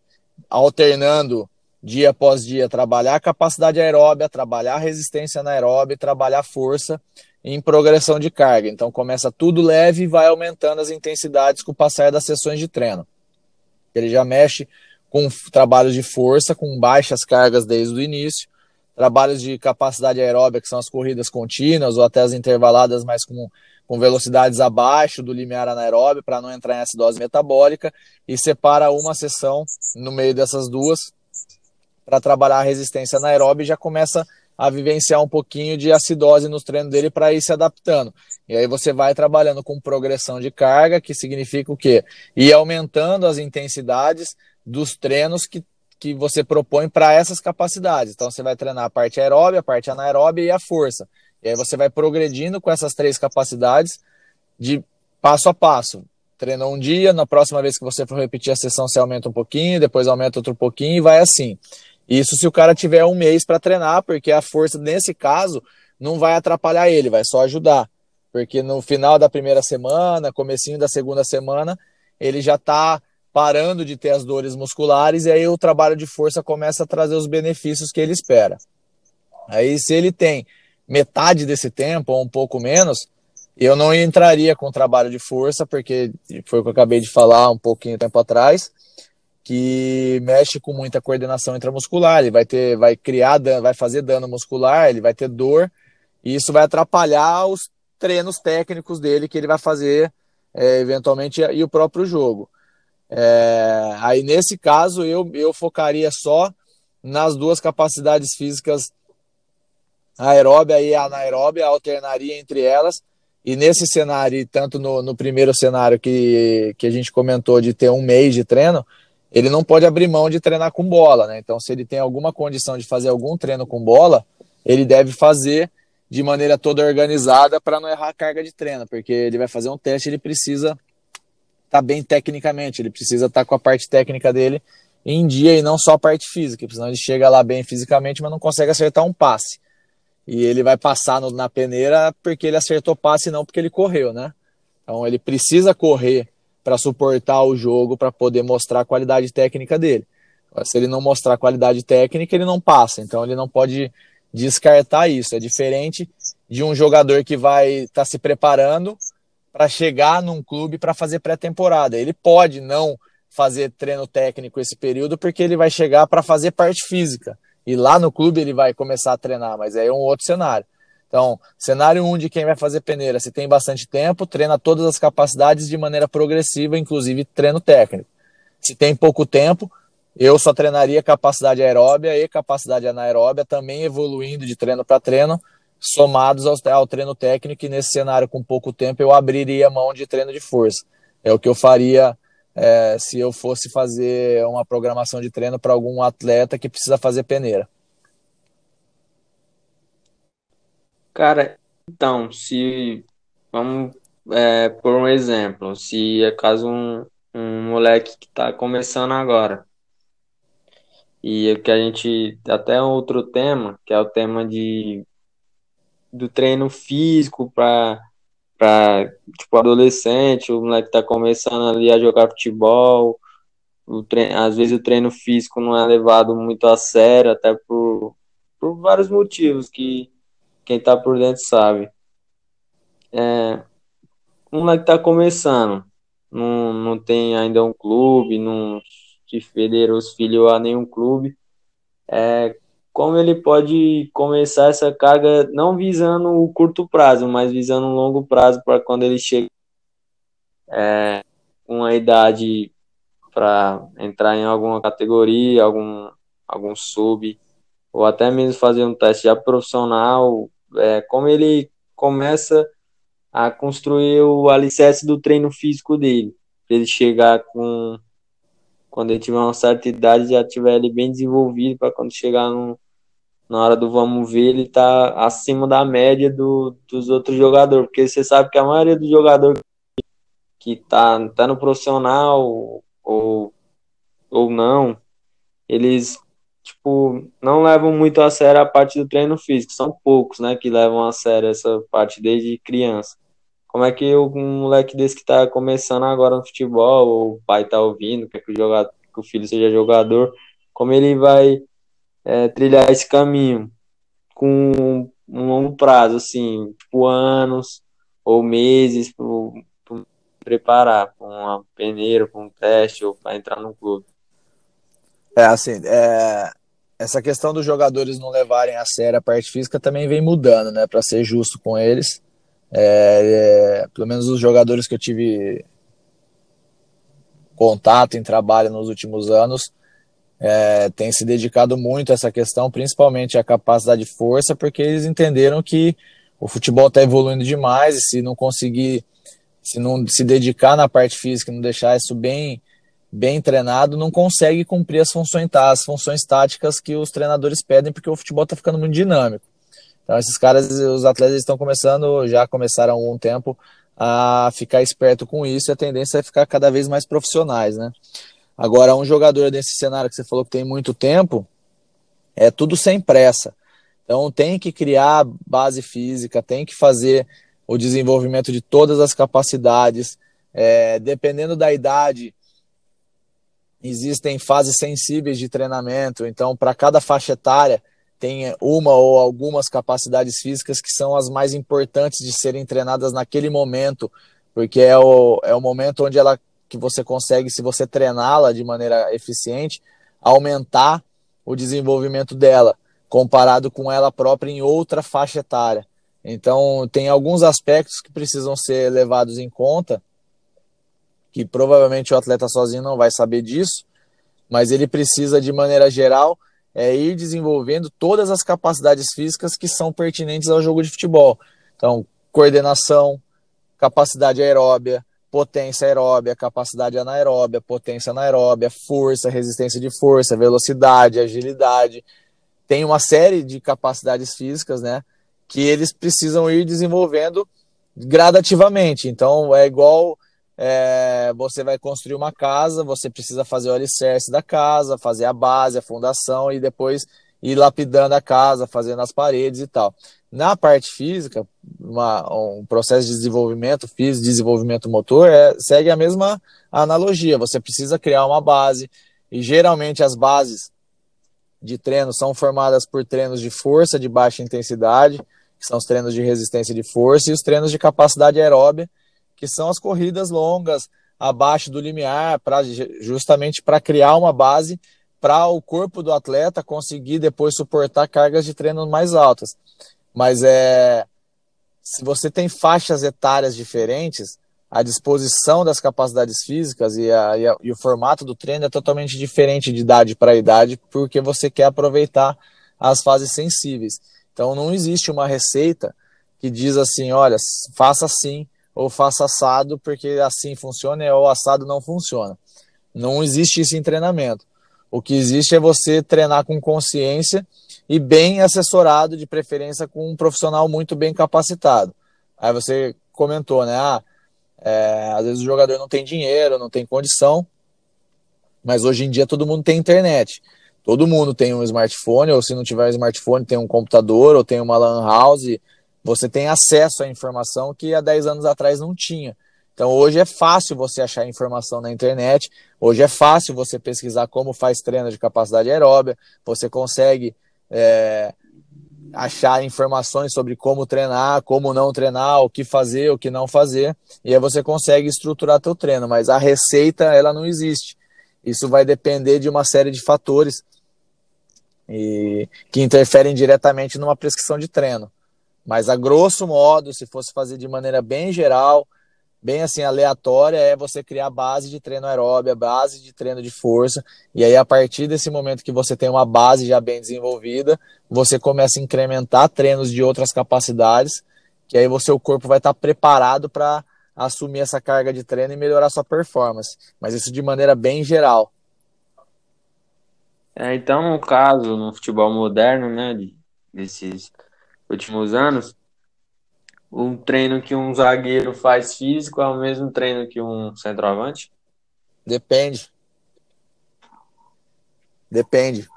alternando dia após dia, trabalhar capacidade aeróbia, trabalhar resistência anaeróbia, trabalhar força em progressão de carga. Então começa tudo leve e vai aumentando as intensidades com o passar das sessões de treino. Ele já mexe com trabalhos de força, com baixas cargas desde o início, trabalhos de capacidade aeróbica, que são as corridas contínuas ou até as intervaladas, mas com, com velocidades abaixo do limiar anaeróbio, para não entrar em acidose metabólica, e separa uma sessão no meio dessas duas para trabalhar a resistência anaeróbica e já começa a vivenciar um pouquinho de acidose nos treinos dele para ir se adaptando. E aí você vai trabalhando com progressão de carga, que significa o quê? Ir aumentando as intensidades dos treinos que, que você propõe para essas capacidades. Então você vai treinar a parte aeróbia, a parte anaeróbia e a força. E aí você vai progredindo com essas três capacidades de passo a passo. Treinou um dia, na próxima vez que você for repetir a sessão, você aumenta um pouquinho, depois aumenta outro pouquinho e vai assim. Isso se o cara tiver um mês para treinar, porque a força, nesse caso, não vai atrapalhar ele, vai só ajudar. Porque no final da primeira semana, comecinho da segunda semana, ele já está parando de ter as dores musculares e aí o trabalho de força começa a trazer os benefícios que ele espera. Aí se ele tem metade desse tempo ou um pouco menos, eu não entraria com trabalho de força, porque foi o que eu acabei de falar um pouquinho tempo atrás, que mexe com muita coordenação intramuscular, ele vai ter, vai criar, vai fazer dano muscular, ele vai ter dor, e isso vai atrapalhar os treinos técnicos dele que ele vai fazer é, eventualmente e o próprio jogo. É, aí nesse caso eu, eu focaria só nas duas capacidades físicas aeróbia e anaeróbia, alternaria entre elas. E nesse cenário, tanto no, no primeiro cenário que, que a gente comentou de ter um mês de treino, ele não pode abrir mão de treinar com bola, né? Então, se ele tem alguma condição de fazer algum treino com bola, ele deve fazer de maneira toda organizada para não errar a carga de treino, porque ele vai fazer um teste, ele precisa estar tá bem tecnicamente, ele precisa estar tá com a parte técnica dele em dia e não só a parte física, senão ele chega lá bem fisicamente, mas não consegue acertar um passe. E ele vai passar no, na peneira porque ele acertou passe e não porque ele correu, né? Então ele precisa correr para suportar o jogo, para poder mostrar a qualidade técnica dele. Se ele não mostrar a qualidade técnica, ele não passa. Então ele não pode descartar isso. É diferente de um jogador que vai estar tá se preparando para chegar num clube para fazer pré-temporada. Ele pode não fazer treino técnico esse período porque ele vai chegar para fazer parte física. E lá no clube ele vai começar a treinar, mas aí é um outro cenário. Então, cenário 1 um de quem vai fazer peneira, se tem bastante tempo, treina todas as capacidades de maneira progressiva, inclusive treino técnico. Se tem pouco tempo, eu só treinaria capacidade aeróbia e capacidade anaeróbia, também evoluindo de treino para treino, somados ao, ao, treino técnico, e nesse cenário com pouco tempo eu abriria mão de treino de força. É o que eu faria é, se eu fosse fazer uma programação de treino para algum atleta que precisa fazer peneira. Cara, então, se vamos é, por um exemplo, se é caso um, um moleque que está começando agora, e que a gente até outro tema, que é o tema de do treino físico para para tipo adolescente, o moleque está começando ali a jogar futebol, o treino, às vezes o treino físico não é levado muito a sério, até por, por vários motivos que quem tá por dentro sabe. É, um moleque tá começando, não, não tem ainda um clube, não se federou os filhos a nenhum clube. É, como ele pode começar essa carga não visando o curto prazo, mas visando um longo prazo para quando ele chega é, uma idade para entrar em alguma categoria, algum, algum sub, ou até mesmo fazer um teste já profissional, é, como ele começa a construir o alicerce do treino físico dele, para ele chegar com quando ele tiver uma certa idade já tiver ele bem desenvolvido para quando chegar no, na hora do vamos ver ele tá acima da média do, dos outros jogadores, porque você sabe que a maioria dos jogadores que tá, tá no profissional ou, ou não, eles tipo, não levam muito a sério a parte do treino físico. São poucos, né, que levam a sério essa parte desde criança. Como é que um moleque desse que tá começando agora no futebol, ou o pai tá ouvindo, quer que o, jogador, que o filho seja jogador, como ele vai é, trilhar esse caminho com um longo prazo, assim, tipo anos ou meses para preparar para uma peneira, para um teste ou para entrar no clube. É, assim, é, essa questão dos jogadores não levarem a sério a parte física também vem mudando, né? Para ser justo com eles. É, é, pelo menos os jogadores que eu tive contato em trabalho nos últimos anos é, têm se dedicado muito a essa questão, principalmente a capacidade de força, porque eles entenderam que o futebol está evoluindo demais e se não conseguir, se não se dedicar na parte física, não deixar isso bem bem treinado, não consegue cumprir as funções, as funções táticas que os treinadores pedem, porque o futebol está ficando muito dinâmico. Então, esses caras, os atletas estão começando, já começaram há algum tempo, a ficar esperto com isso e a tendência é ficar cada vez mais profissionais, né? Agora, um jogador desse cenário que você falou que tem muito tempo, é tudo sem pressa. Então, tem que criar base física, tem que fazer o desenvolvimento de todas as capacidades, é, dependendo da idade, existem fases sensíveis de treinamento, então para cada faixa etária tem uma ou algumas capacidades físicas que são as mais importantes de serem treinadas naquele momento, porque é o, é o momento onde ela que você consegue, se você treiná-la de maneira eficiente, aumentar o desenvolvimento dela, comparado com ela própria em outra faixa etária. Então, tem alguns aspectos que precisam ser levados em conta, que provavelmente o atleta sozinho não vai saber disso, mas ele precisa, de maneira geral, é ir desenvolvendo todas as capacidades físicas que são pertinentes ao jogo de futebol. Então, coordenação, capacidade aeróbia, potência aeróbia, capacidade anaeróbia, potência anaeróbia, força, resistência de força, velocidade, agilidade. Tem uma série de capacidades físicas, né, que eles precisam ir desenvolvendo gradativamente. Então, é igual é, você vai construir uma casa, você precisa fazer o alicerce da casa, fazer a base, a fundação e depois ir lapidando a casa, fazendo as paredes e tal. Na parte física, uma, um processo de desenvolvimento físico, desenvolvimento motor, é, segue a mesma analogia. Você precisa criar uma base, e geralmente as bases de treino são formadas por treinos de força de baixa intensidade, que são os treinos de resistência de força, e os treinos de capacidade aeróbia, que são as corridas longas abaixo do limiar, pra, justamente para criar uma base para o corpo do atleta conseguir depois suportar cargas de treino mais altas. Mas é se você tem faixas etárias diferentes, a disposição das capacidades físicas e, a, e, a, e o formato do treino é totalmente diferente de idade para idade, porque você quer aproveitar as fases sensíveis. Então não existe uma receita que diz assim, olha, faça assim ou faça assado porque assim funciona ou assado não funciona. Não existe isso em treinamento. O que existe é você treinar com consciência e bem assessorado, de preferência com um profissional muito bem capacitado. Aí você comentou, né? Ah, é, às vezes o jogador não tem dinheiro, não tem condição, mas hoje em dia todo mundo tem internet. Todo mundo tem um smartphone, ou se não tiver smartphone, tem um computador, ou tem uma LAN house. Você tem acesso à informação que há 10 anos atrás não tinha. Então hoje é fácil você achar informação na internet, hoje é fácil você pesquisar como faz treino de capacidade aeróbia, você consegue é, achar informações sobre como treinar, como não treinar, o que fazer, o que não fazer, e aí você consegue estruturar teu treino, mas a receita ela não existe. Isso vai depender de uma série de fatores e, que interferem diretamente numa prescrição de treino. Mas a grosso modo, se fosse fazer de maneira bem geral, bem assim aleatória é você criar base de treino aeróbia, base de treino de força, e aí a partir desse momento que você tem uma base já bem desenvolvida, você começa a incrementar treinos de outras capacidades, que aí o seu corpo vai estar preparado para assumir essa carga de treino e melhorar sua performance, mas isso de maneira bem geral. É, então, no caso, no futebol moderno, né, desses últimos anos, um treino que um zagueiro faz físico é o mesmo treino que um centroavante? Depende. Depende.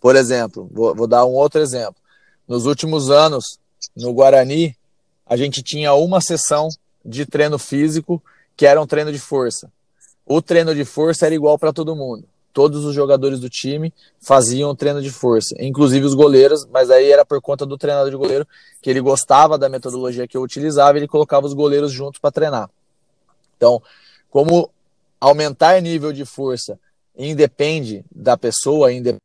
Por exemplo, vou, vou, dar um outro exemplo. Nos últimos anos, no Guarani, a gente tinha uma sessão de treino físico que era um treino de força. O treino de força era igual para todo mundo todos os jogadores do time faziam treino de força, inclusive os goleiros, mas aí era por conta do treinador de goleiro, que ele gostava da metodologia que eu utilizava, ele colocava os goleiros juntos para treinar. Então, como aumentar nível de força independe da pessoa, independe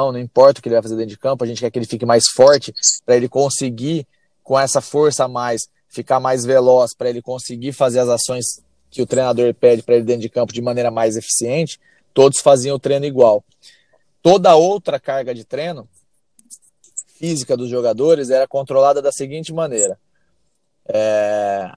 não, não importa o que ele vai fazer dentro de campo, a gente quer que ele fique mais forte para ele conseguir com essa força a mais ficar mais veloz, para ele conseguir fazer as ações que o treinador pede para ele dentro de campo de maneira mais eficiente todos faziam o treino igual. Toda outra carga de treino física dos jogadores era controlada da seguinte maneira: é,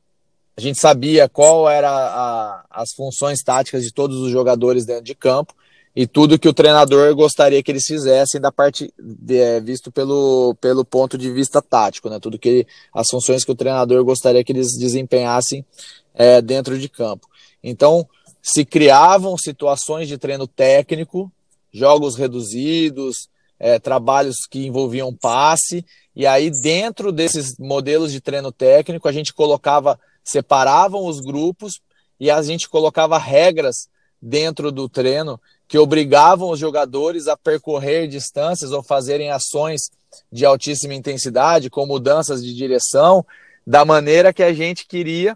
a gente sabia qual era a, as funções táticas de todos os jogadores dentro de campo e tudo que o treinador gostaria que eles fizessem da parte de, é, visto pelo, pelo ponto de vista tático, né? Tudo que as funções que o treinador gostaria que eles desempenhassem é, dentro de campo. Então, se criavam situações de treino técnico, jogos reduzidos, é, trabalhos que envolviam passe, e aí dentro desses modelos de treino técnico a gente colocava, separavam os grupos e a gente colocava regras dentro do treino que obrigavam os jogadores a percorrer distâncias ou fazerem ações de altíssima intensidade, com mudanças de direção, da maneira que a gente queria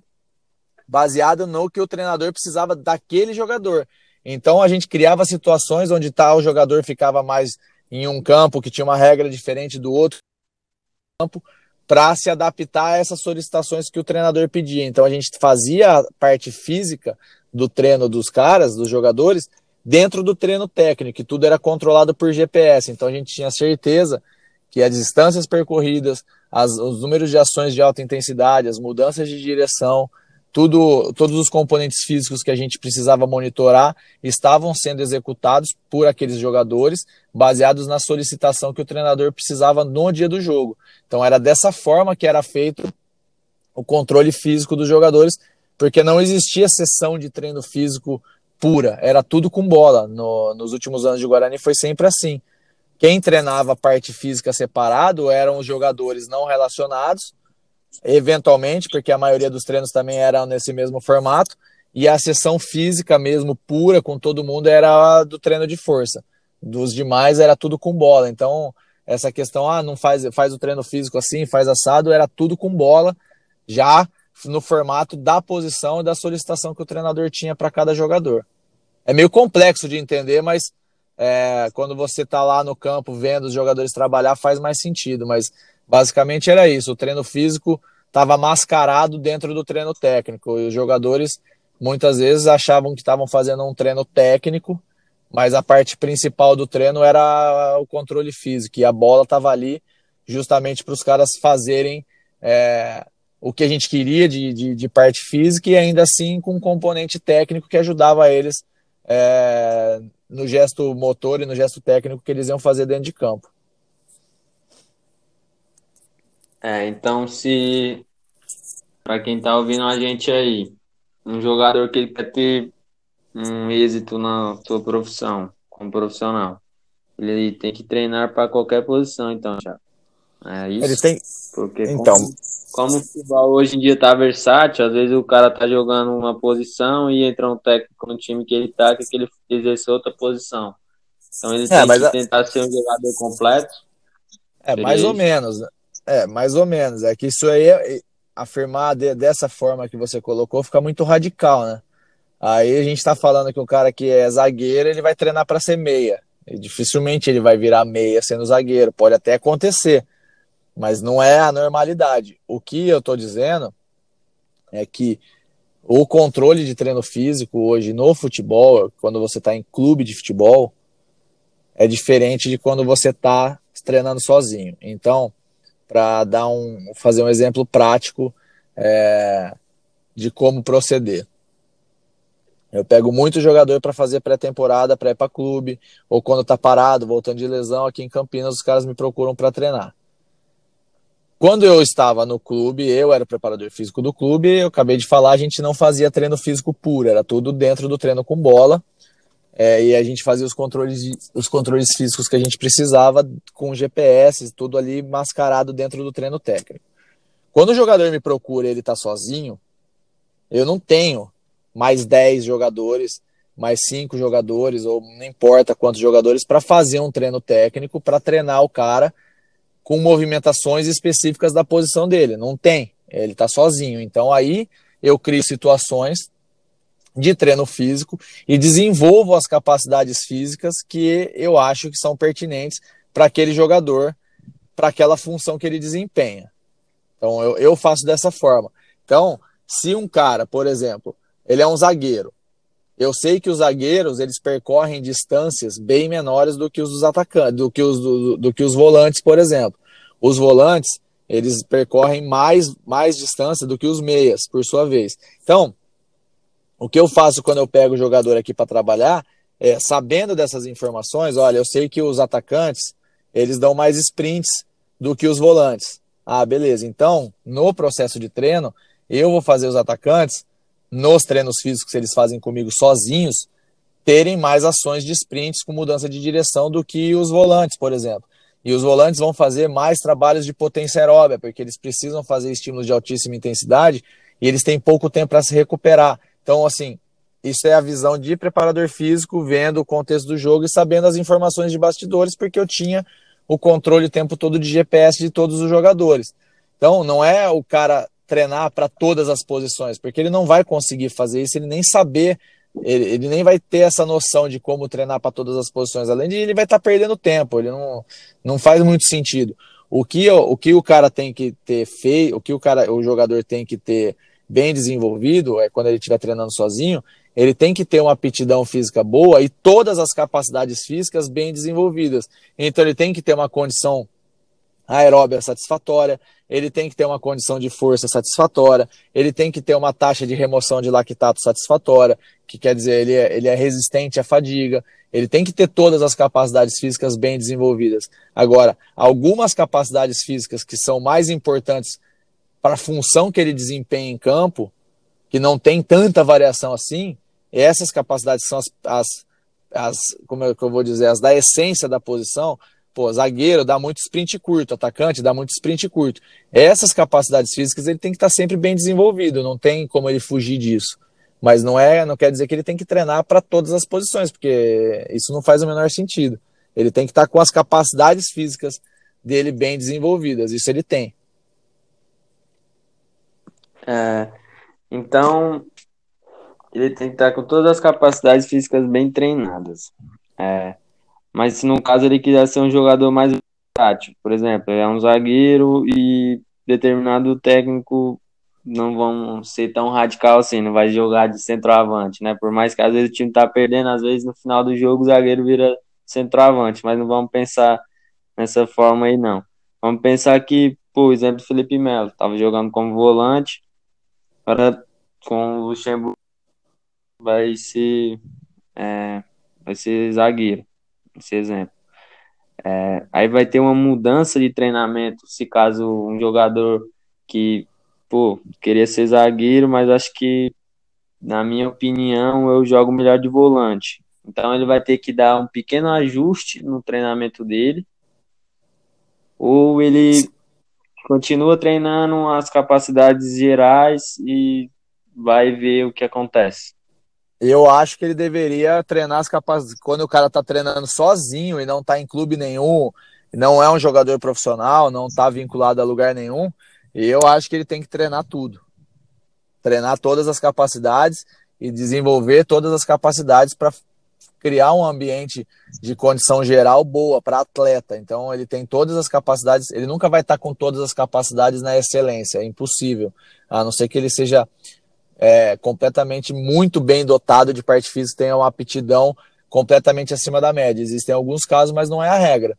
baseado no que o treinador precisava daquele jogador. Então a gente criava situações onde tal jogador ficava mais em um campo que tinha uma regra diferente do outro campo para se adaptar a essas solicitações que o treinador pedia. Então a gente fazia a parte física do treino dos caras, dos jogadores, dentro do treino técnico, e tudo era controlado por GPS. Então a gente tinha certeza que as distâncias percorridas, as, os números de ações de alta intensidade, as mudanças de direção, tudo, todos os componentes físicos que a gente precisava monitorar estavam sendo executados por aqueles jogadores, baseados na solicitação que o treinador precisava no dia do jogo. Então era dessa forma que era feito o controle físico dos jogadores, porque não existia sessão de treino físico pura, era tudo com bola. No, nos últimos anos de Guarani foi sempre assim. Quem treinava a parte física separado eram os jogadores não relacionados, eventualmente, porque a maioria dos treinos também eram nesse mesmo formato, e a sessão física mesmo, pura, com todo mundo, era do treino de força. Dos demais era tudo com bola. Então, essa questão, ah, não faz, faz o treino físico assim, faz assado, era tudo com bola, já no formato da posição e da solicitação que o treinador tinha para cada jogador. É meio complexo de entender, mas é, quando você está lá no campo vendo os jogadores trabalhar, faz mais sentido. Mas basicamente era isso: o treino físico estava mascarado dentro do treino técnico e os jogadores muitas vezes achavam que estavam fazendo um treino técnico, mas a parte principal do treino era o controle físico e a bola estava ali justamente para os caras fazerem é, o que a gente queria de, de, de, parte física e ainda assim com um componente técnico que ajudava eles é, no gesto motor e no gesto técnico que eles iam fazer dentro de campo. É, então se para quem tá ouvindo a gente aí, um jogador que ele quer ter um êxito na sua profissão, como profissional, ele tem que treinar para qualquer posição, então, já. É isso. Ele tem. Porque então, como, como o futebol hoje em dia tá versátil, às vezes o cara tá jogando uma posição e entra um técnico no time que ele tá, que ele exerce outra posição. Então ele é, tem que a... tentar ser um jogador completo. É, mais ou menos. Né? É, mais ou menos. É que isso aí, é, afirmar de, dessa forma que você colocou, fica muito radical, né? Aí a gente tá falando que o cara que é zagueiro, ele vai treinar para ser meia. E dificilmente ele vai virar meia sendo zagueiro. Pode até acontecer mas não é a normalidade. O que eu estou dizendo é que o controle de treino físico hoje no futebol, quando você está em clube de futebol, é diferente de quando você está treinando sozinho. Então, para dar um, fazer um exemplo prático é, de como proceder. Eu pego muito jogador para fazer pré-temporada, pré para clube, ou quando está parado, voltando de lesão aqui em Campinas, os caras me procuram para treinar. Quando eu estava no clube, eu era o preparador físico do clube, eu acabei de falar, a gente não fazia treino físico puro, era tudo dentro do treino com bola. É, e a gente fazia os controles, os controles físicos que a gente precisava com GPS, tudo ali mascarado dentro do treino técnico. Quando o jogador me procura e ele está sozinho, eu não tenho mais 10 jogadores, mais 5 jogadores, ou não importa quantos jogadores, para fazer um treino técnico, para treinar o cara com movimentações específicas da posição dele. Não tem. Ele está sozinho. Então aí eu crio situações de treino físico e desenvolvo as capacidades físicas que eu acho que são pertinentes para aquele jogador, para aquela função que ele desempenha. Então eu, eu faço dessa forma. Então, se um cara, por exemplo, ele é um zagueiro, eu sei que os zagueiros eles percorrem distâncias bem menores do que os atacantes, do que os, do, do que os volantes, por exemplo. Os volantes eles percorrem mais, mais distância do que os meias, por sua vez. Então, o que eu faço quando eu pego o jogador aqui para trabalhar é, sabendo dessas informações, olha, eu sei que os atacantes eles dão mais sprints do que os volantes. Ah, beleza. Então, no processo de treino, eu vou fazer os atacantes nos treinos físicos que eles fazem comigo sozinhos, terem mais ações de sprints com mudança de direção do que os volantes, por exemplo. E os volantes vão fazer mais trabalhos de potência aeróbia, porque eles precisam fazer estímulos de altíssima intensidade e eles têm pouco tempo para se recuperar. Então, assim, isso é a visão de preparador físico, vendo o contexto do jogo e sabendo as informações de bastidores, porque eu tinha o controle o tempo todo de GPS de todos os jogadores. Então, não é o cara treinar para todas as posições, porque ele não vai conseguir fazer isso, ele nem saber, ele, ele nem vai ter essa noção de como treinar para todas as posições. Além de ele vai estar tá perdendo tempo, ele não, não faz muito sentido. O que, o que o cara tem que ter feito, o que o cara, o jogador tem que ter bem desenvolvido, é quando ele estiver treinando sozinho, ele tem que ter uma aptidão física boa e todas as capacidades físicas bem desenvolvidas. Então ele tem que ter uma condição aeróbia satisfatória, ele tem que ter uma condição de força satisfatória, ele tem que ter uma taxa de remoção de lactato satisfatória, que quer dizer, ele é, ele é resistente à fadiga, ele tem que ter todas as capacidades físicas bem desenvolvidas. Agora, algumas capacidades físicas que são mais importantes para a função que ele desempenha em campo, que não tem tanta variação assim, essas capacidades são as, as, as como é que eu vou dizer, as da essência da posição, Pô, zagueiro dá muito sprint curto, atacante dá muito sprint curto. Essas capacidades físicas ele tem que estar sempre bem desenvolvido, não tem como ele fugir disso. Mas não é, não quer dizer que ele tem que treinar para todas as posições, porque isso não faz o menor sentido. Ele tem que estar com as capacidades físicas dele bem desenvolvidas, isso ele tem. É, então, ele tem que estar com todas as capacidades físicas bem treinadas. É, mas se no caso ele quiser ser um jogador mais tático, por exemplo, ele é um zagueiro e determinado técnico não vão ser tão radical assim, não vai jogar de centroavante, né? Por mais que às vezes o time tá perdendo, às vezes no final do jogo o zagueiro vira centroavante, mas não vamos pensar nessa forma aí não. Vamos pensar que, por exemplo, do Felipe Melo, tava jogando como volante, para com o Luxemburgo vai ser é, vai ser zagueiro esse exemplo. É, aí vai ter uma mudança de treinamento, se caso um jogador que, pô, queria ser zagueiro, mas acho que, na minha opinião, eu jogo melhor de volante. Então ele vai ter que dar um pequeno ajuste no treinamento dele, ou ele continua treinando as capacidades gerais e vai ver o que acontece. Eu acho que ele deveria treinar as capacidades. Quando o cara está treinando sozinho e não está em clube nenhum, não é um jogador profissional, não está vinculado a lugar nenhum, eu acho que ele tem que treinar tudo. Treinar todas as capacidades e desenvolver todas as capacidades para criar um ambiente de condição geral boa para atleta. Então ele tem todas as capacidades, ele nunca vai estar tá com todas as capacidades na excelência, é impossível. A não ser que ele seja é, completamente muito bem dotado de parte física, tenha uma aptidão completamente acima da média. Existem alguns casos, mas não é a regra.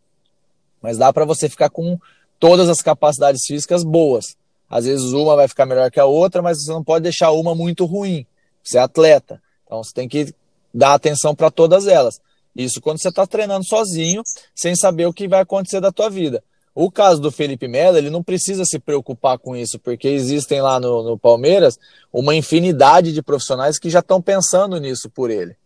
Mas dá para você ficar com todas as capacidades físicas boas. Às vezes uma vai ficar melhor que a outra, mas você não pode deixar uma muito ruim. Você é atleta. Então você tem que dar atenção para todas elas. Isso quando você está treinando sozinho, sem saber o que vai acontecer da tua vida. O caso do Felipe Melo, ele não precisa se preocupar com isso, porque existem lá no, no Palmeiras uma infinidade de profissionais que já estão pensando nisso por ele.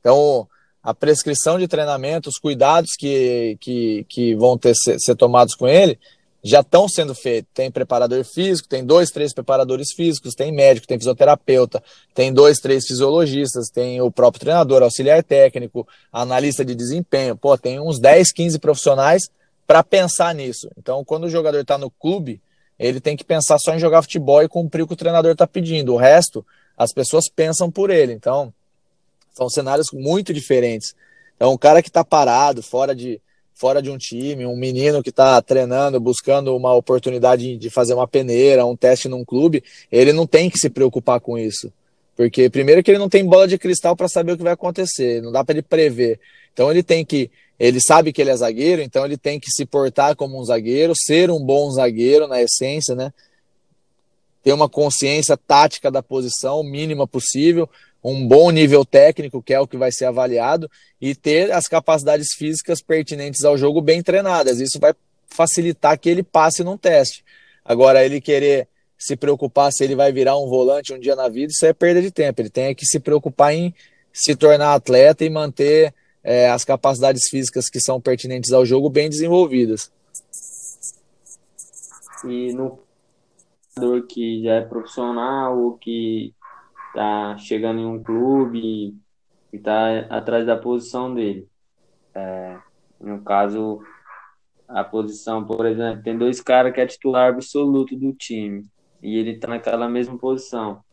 Então, a prescrição de treinamento, os cuidados que, que, que vão ter ser, ser tomados com ele, já estão sendo feitos. Tem preparador físico, tem dois, três preparadores físicos, tem médico, tem fisioterapeuta, tem dois, três fisiologistas, tem o próprio treinador, auxiliar técnico, analista de desempenho. Pô, tem uns 10, 15 profissionais para pensar nisso. Então, quando o jogador está no clube, ele tem que pensar só em jogar futebol e cumprir o que o treinador está pedindo. O resto, as pessoas pensam por ele. Então, são cenários muito diferentes. Então, o cara que está parado, fora de, fora de um time, um menino que está treinando, buscando uma oportunidade de fazer uma peneira, um teste num clube, ele não tem que se preocupar com isso. Porque, primeiro, que ele não tem bola de cristal para saber o que vai acontecer, não dá para ele prever. Então, ele tem que ele sabe que ele é zagueiro, então ele tem que se portar como um zagueiro, ser um bom zagueiro na essência, né? Ter uma consciência tática da posição mínima possível, um bom nível técnico, que é o que vai ser avaliado, e ter as capacidades físicas pertinentes ao jogo bem treinadas. Isso vai facilitar que ele passe num teste. Agora, ele querer se preocupar se ele vai virar um volante um dia na vida, isso é perda de tempo. Ele tem que se preocupar em se tornar atleta e manter é, as capacidades físicas que são pertinentes ao jogo bem desenvolvidas. E no que já é profissional que está chegando em um clube e está atrás da posição dele. É, no caso, a posição, por exemplo, tem dois caras que é titular absoluto do time. e ele tá naquela mesma posição.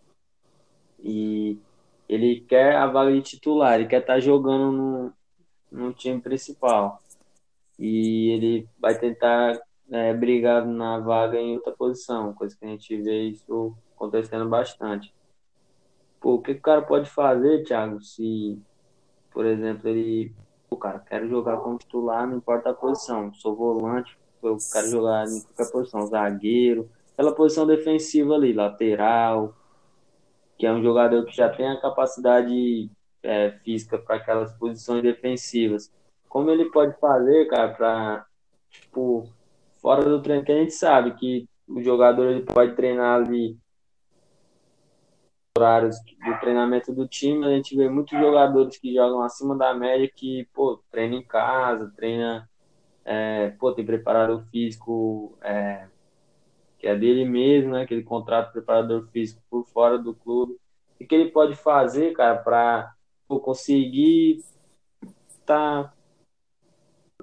E ele quer a vaga de titular, ele quer estar tá jogando no, no time principal. E ele vai tentar é, brigar na vaga em outra posição, coisa que a gente vê isso acontecendo bastante. Pô, o que o cara pode fazer, Thiago, se, por exemplo, ele. O cara, quero jogar como titular, não importa a posição. Sou volante, eu quero jogar em qualquer posição, zagueiro, aquela posição defensiva ali, lateral, que é um jogador que já tem a capacidade é, física para aquelas posições defensivas. Como ele pode fazer, cara, para, tipo, fora do treino, que a gente sabe que o jogador ele pode treinar ali horários do treinamento do time, a gente vê muitos jogadores que jogam acima da média que, pô, treina em casa, treina, é, pô, tem preparador físico é, que é dele mesmo, né, que ele contrata preparador físico por fora do clube. O que ele pode fazer, cara, para conseguir tá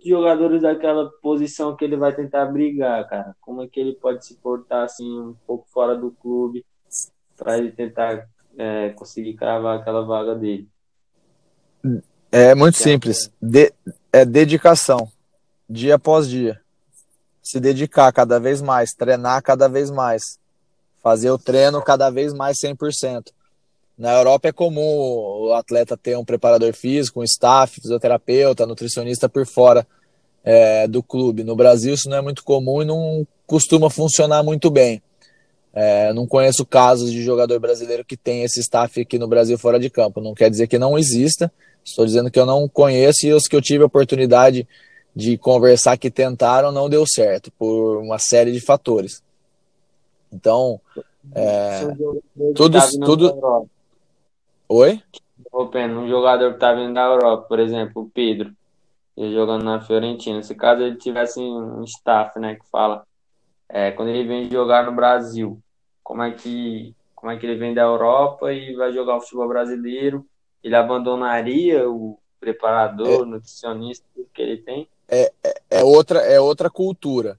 jogadores daquela posição que ele vai tentar brigar, cara? Como é que ele pode se portar assim um pouco fora do clube para ele tentar é, conseguir cravar aquela vaga dele? É muito simples. De, é dedicação, dia após dia. Se dedicar cada vez mais, treinar cada vez mais, fazer o treino cada vez mais 100%. Na Europa é comum o atleta ter um preparador físico, um staff, fisioterapeuta, nutricionista por fora é, do clube. No Brasil isso não é muito comum e não costuma funcionar muito bem. É, não conheço casos de jogador brasileiro que tem esse staff aqui no Brasil fora de campo. Não quer dizer que não exista, estou dizendo que eu não conheço e os que eu tive a oportunidade de conversar que tentaram não deu certo, por uma série de fatores. Então, é, tudo, tudo, Oi? Um jogador que está vindo da Europa, por exemplo, o Pedro, jogando na Fiorentina. Se caso ele tivesse um staff, né, que fala, é, quando ele vem jogar no Brasil, como é que como é que ele vem da Europa e vai jogar o futebol brasileiro? Ele abandonaria o preparador, é, nutricionista que ele tem? É, é, é outra é outra cultura.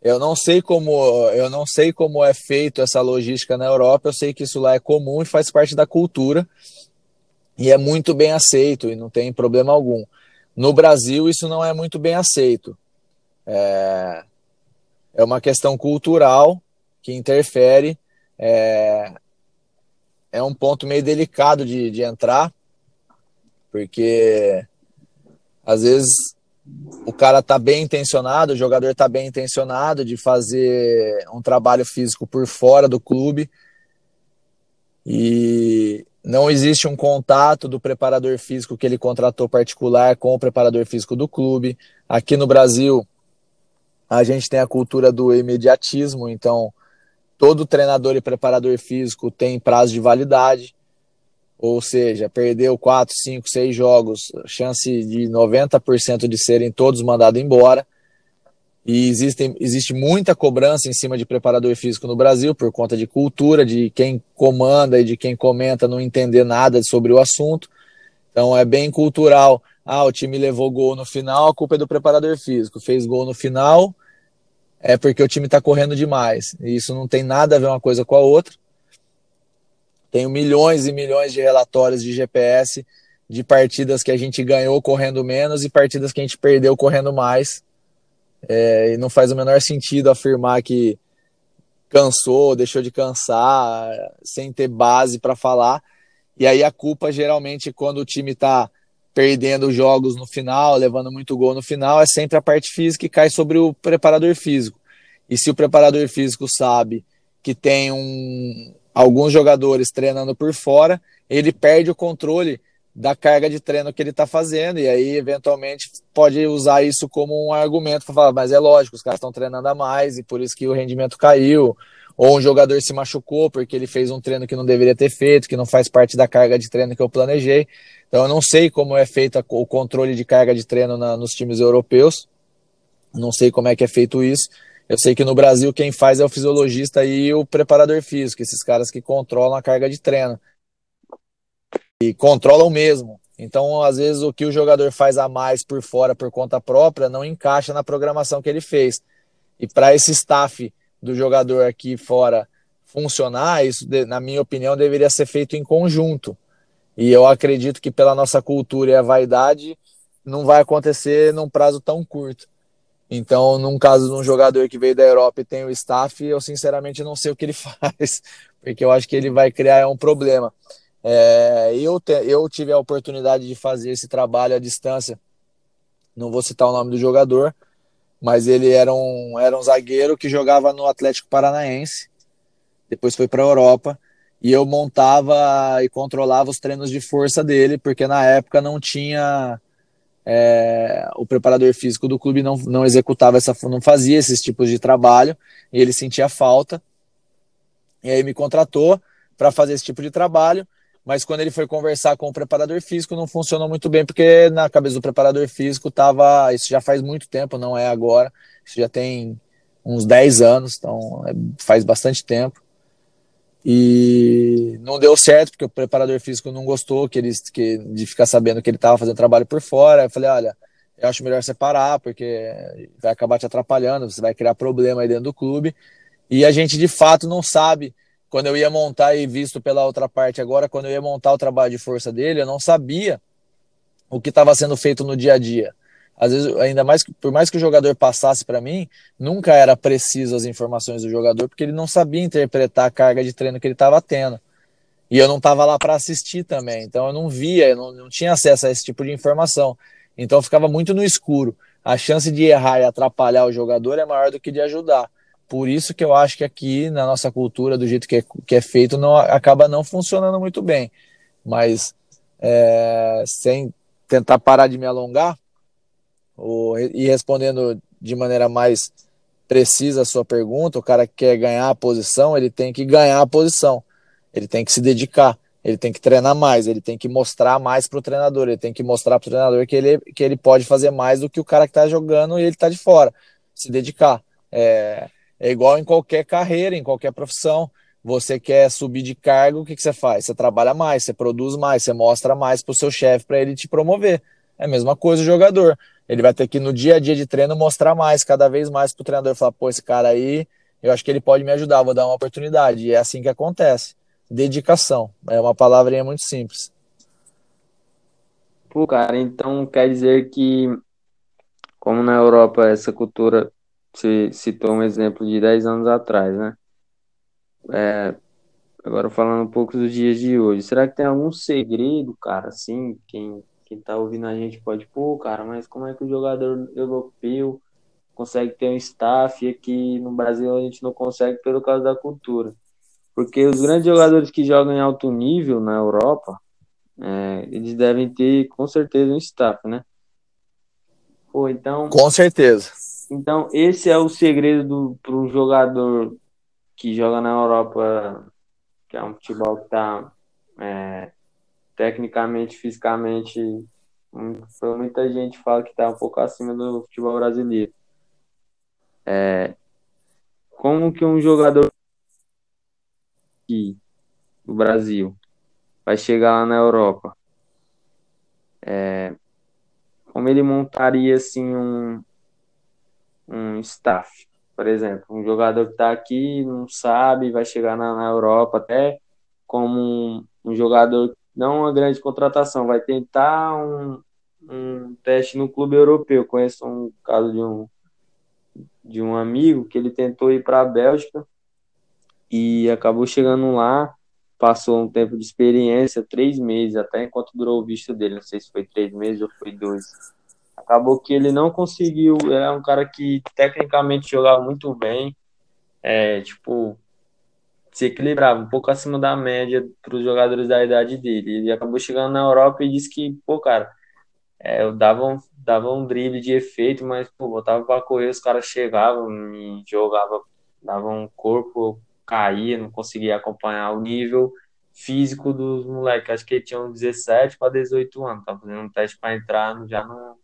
Eu não sei como eu não sei como é feito essa logística na Europa. Eu sei que isso lá é comum e faz parte da cultura e é muito bem aceito e não tem problema algum. No Brasil isso não é muito bem aceito. É, é uma questão cultural que interfere. É, é um ponto meio delicado de, de entrar, porque às vezes o cara tá bem intencionado, o jogador tá bem intencionado de fazer um trabalho físico por fora do clube e não existe um contato do preparador físico que ele contratou particular com o preparador físico do clube. Aqui no Brasil, a gente tem a cultura do imediatismo, então todo treinador e preparador físico tem prazo de validade ou seja, perdeu 4, 5, 6 jogos, chance de 90% de serem todos mandados embora. E existe, existe muita cobrança em cima de preparador físico no Brasil por conta de cultura, de quem comanda e de quem comenta não entender nada sobre o assunto. Então é bem cultural. Ah, o time levou gol no final, a culpa é do preparador físico. Fez gol no final, é porque o time está correndo demais. E isso não tem nada a ver uma coisa com a outra. Tenho milhões e milhões de relatórios de GPS de partidas que a gente ganhou correndo menos e partidas que a gente perdeu correndo mais. É, e não faz o menor sentido afirmar que cansou, deixou de cansar, sem ter base para falar. E aí a culpa, geralmente, quando o time está perdendo jogos no final, levando muito gol no final, é sempre a parte física que cai sobre o preparador físico. E se o preparador físico sabe que tem um, alguns jogadores treinando por fora, ele perde o controle da carga de treino que ele está fazendo, e aí, eventualmente, pode usar isso como um argumento para falar, mas é lógico, os caras estão treinando a mais e por isso que o rendimento caiu, ou um jogador se machucou porque ele fez um treino que não deveria ter feito, que não faz parte da carga de treino que eu planejei. Então, eu não sei como é feito o controle de carga de treino na, nos times europeus, não sei como é que é feito isso, eu sei que no Brasil quem faz é o fisiologista e o preparador físico, esses caras que controlam a carga de treino. E controlam mesmo. Então, às vezes, o que o jogador faz a mais por fora, por conta própria, não encaixa na programação que ele fez. E para esse staff do jogador aqui fora funcionar, isso, na minha opinião, deveria ser feito em conjunto. E eu acredito que pela nossa cultura e a vaidade, não vai acontecer num prazo tão curto. Então, num caso de um jogador que veio da Europa e tem o staff, eu sinceramente não sei o que ele *laughs* faz, porque eu acho que ele vai criar um problema. É, eu, te, eu tive a oportunidade de fazer esse trabalho à distância, não vou citar o nome do jogador, mas ele era um, era um zagueiro que jogava no Atlético Paranaense, depois foi para a Europa, e eu montava e controlava os treinos de força dele, porque na época não tinha é, o preparador físico do clube não, não executava essa, não fazia esses tipos de trabalho, e ele sentia falta, e aí me contratou para fazer esse tipo de trabalho, mas quando ele foi conversar com o preparador físico não funcionou muito bem, porque na cabeça do preparador físico tava, isso já faz muito tempo, não é agora, isso já tem uns 10 anos, então é, faz bastante tempo. E não deu certo, porque o preparador físico não gostou que ele, que, de ficar sabendo que ele estava fazendo trabalho por fora. Eu falei, olha, eu acho melhor separar, porque vai acabar te atrapalhando, você vai criar problema aí dentro do clube. E a gente de fato não sabe. Quando eu ia montar e visto pela outra parte agora, quando eu ia montar o trabalho de força dele, eu não sabia o que estava sendo feito no dia a dia às vezes, ainda mais por mais que o jogador passasse para mim, nunca era preciso as informações do jogador, porque ele não sabia interpretar a carga de treino que ele estava tendo. E eu não estava lá para assistir também, então eu não via, eu não, não tinha acesso a esse tipo de informação. Então eu ficava muito no escuro. A chance de errar e atrapalhar o jogador é maior do que de ajudar. Por isso que eu acho que aqui na nossa cultura, do jeito que é, que é feito, não acaba não funcionando muito bem. Mas é, sem tentar parar de me alongar, o, e respondendo de maneira mais precisa a sua pergunta, o cara que quer ganhar a posição, ele tem que ganhar a posição, ele tem que se dedicar, ele tem que treinar mais, ele tem que mostrar mais para o treinador, ele tem que mostrar para o treinador que ele, que ele pode fazer mais do que o cara que está jogando e ele está de fora, se dedicar. É, é igual em qualquer carreira, em qualquer profissão. Você quer subir de cargo, o que, que você faz? Você trabalha mais, você produz mais, você mostra mais para o seu chefe para ele te promover. É a mesma coisa o jogador ele vai ter que no dia a dia de treino mostrar mais, cada vez mais para o treinador falar, pô, esse cara aí, eu acho que ele pode me ajudar, vou dar uma oportunidade. E é assim que acontece. Dedicação. É uma palavrinha muito simples. Pô, cara, então quer dizer que, como na Europa essa cultura, você citou um exemplo de 10 anos atrás, né? É, agora falando um pouco dos dias de hoje, será que tem algum segredo, cara, assim, quem quem tá ouvindo a gente pode, pô, cara, mas como é que o jogador europeu consegue ter um staff e aqui no Brasil a gente não consegue pelo causa da cultura? Porque os grandes jogadores que jogam em alto nível na Europa, é, eles devem ter com certeza um staff, né? Pô, então. Com certeza. Então, esse é o segredo para um jogador que joga na Europa, que é um futebol que tá é, tecnicamente, fisicamente, muita gente fala que está um pouco acima do futebol brasileiro. É, como que um jogador aqui do Brasil vai chegar lá na Europa? É, como ele montaria assim um, um staff? Por exemplo, um jogador que está aqui não sabe, vai chegar na, na Europa até como um, um jogador não uma grande contratação, vai tentar um, um teste no clube europeu. Conheço um caso de um, de um amigo que ele tentou ir para a Bélgica e acabou chegando lá, passou um tempo de experiência, três meses, até enquanto durou o visto dele, não sei se foi três meses ou foi dois. Acabou que ele não conseguiu, é um cara que tecnicamente jogava muito bem, é, tipo, se equilibrava um pouco acima da média para os jogadores da idade dele. Ele acabou chegando na Europa e disse que, pô, cara, é, eu dava um, dava um drible de efeito, mas, pô, botava para correr, os caras chegavam e jogava, dava um corpo, caía, não conseguia acompanhar o nível físico dos moleques. Acho que ele tinha uns 17 para 18 anos, tava fazendo um teste para entrar já no.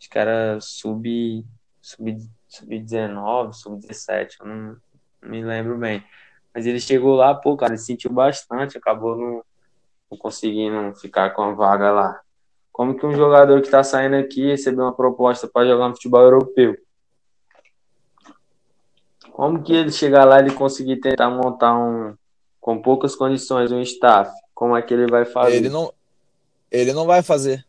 Acho que era sub, sub, sub 19, sub 17, eu não, não me lembro bem. Mas ele chegou lá, pô, cara, ele sentiu bastante, acabou não, não conseguindo ficar com a vaga lá. Como que um jogador que está saindo aqui recebeu uma proposta para jogar no futebol europeu? Como que ele chegar lá e conseguir tentar montar um, com poucas condições, um staff? Como é que ele vai fazer? Ele não, ele não vai fazer.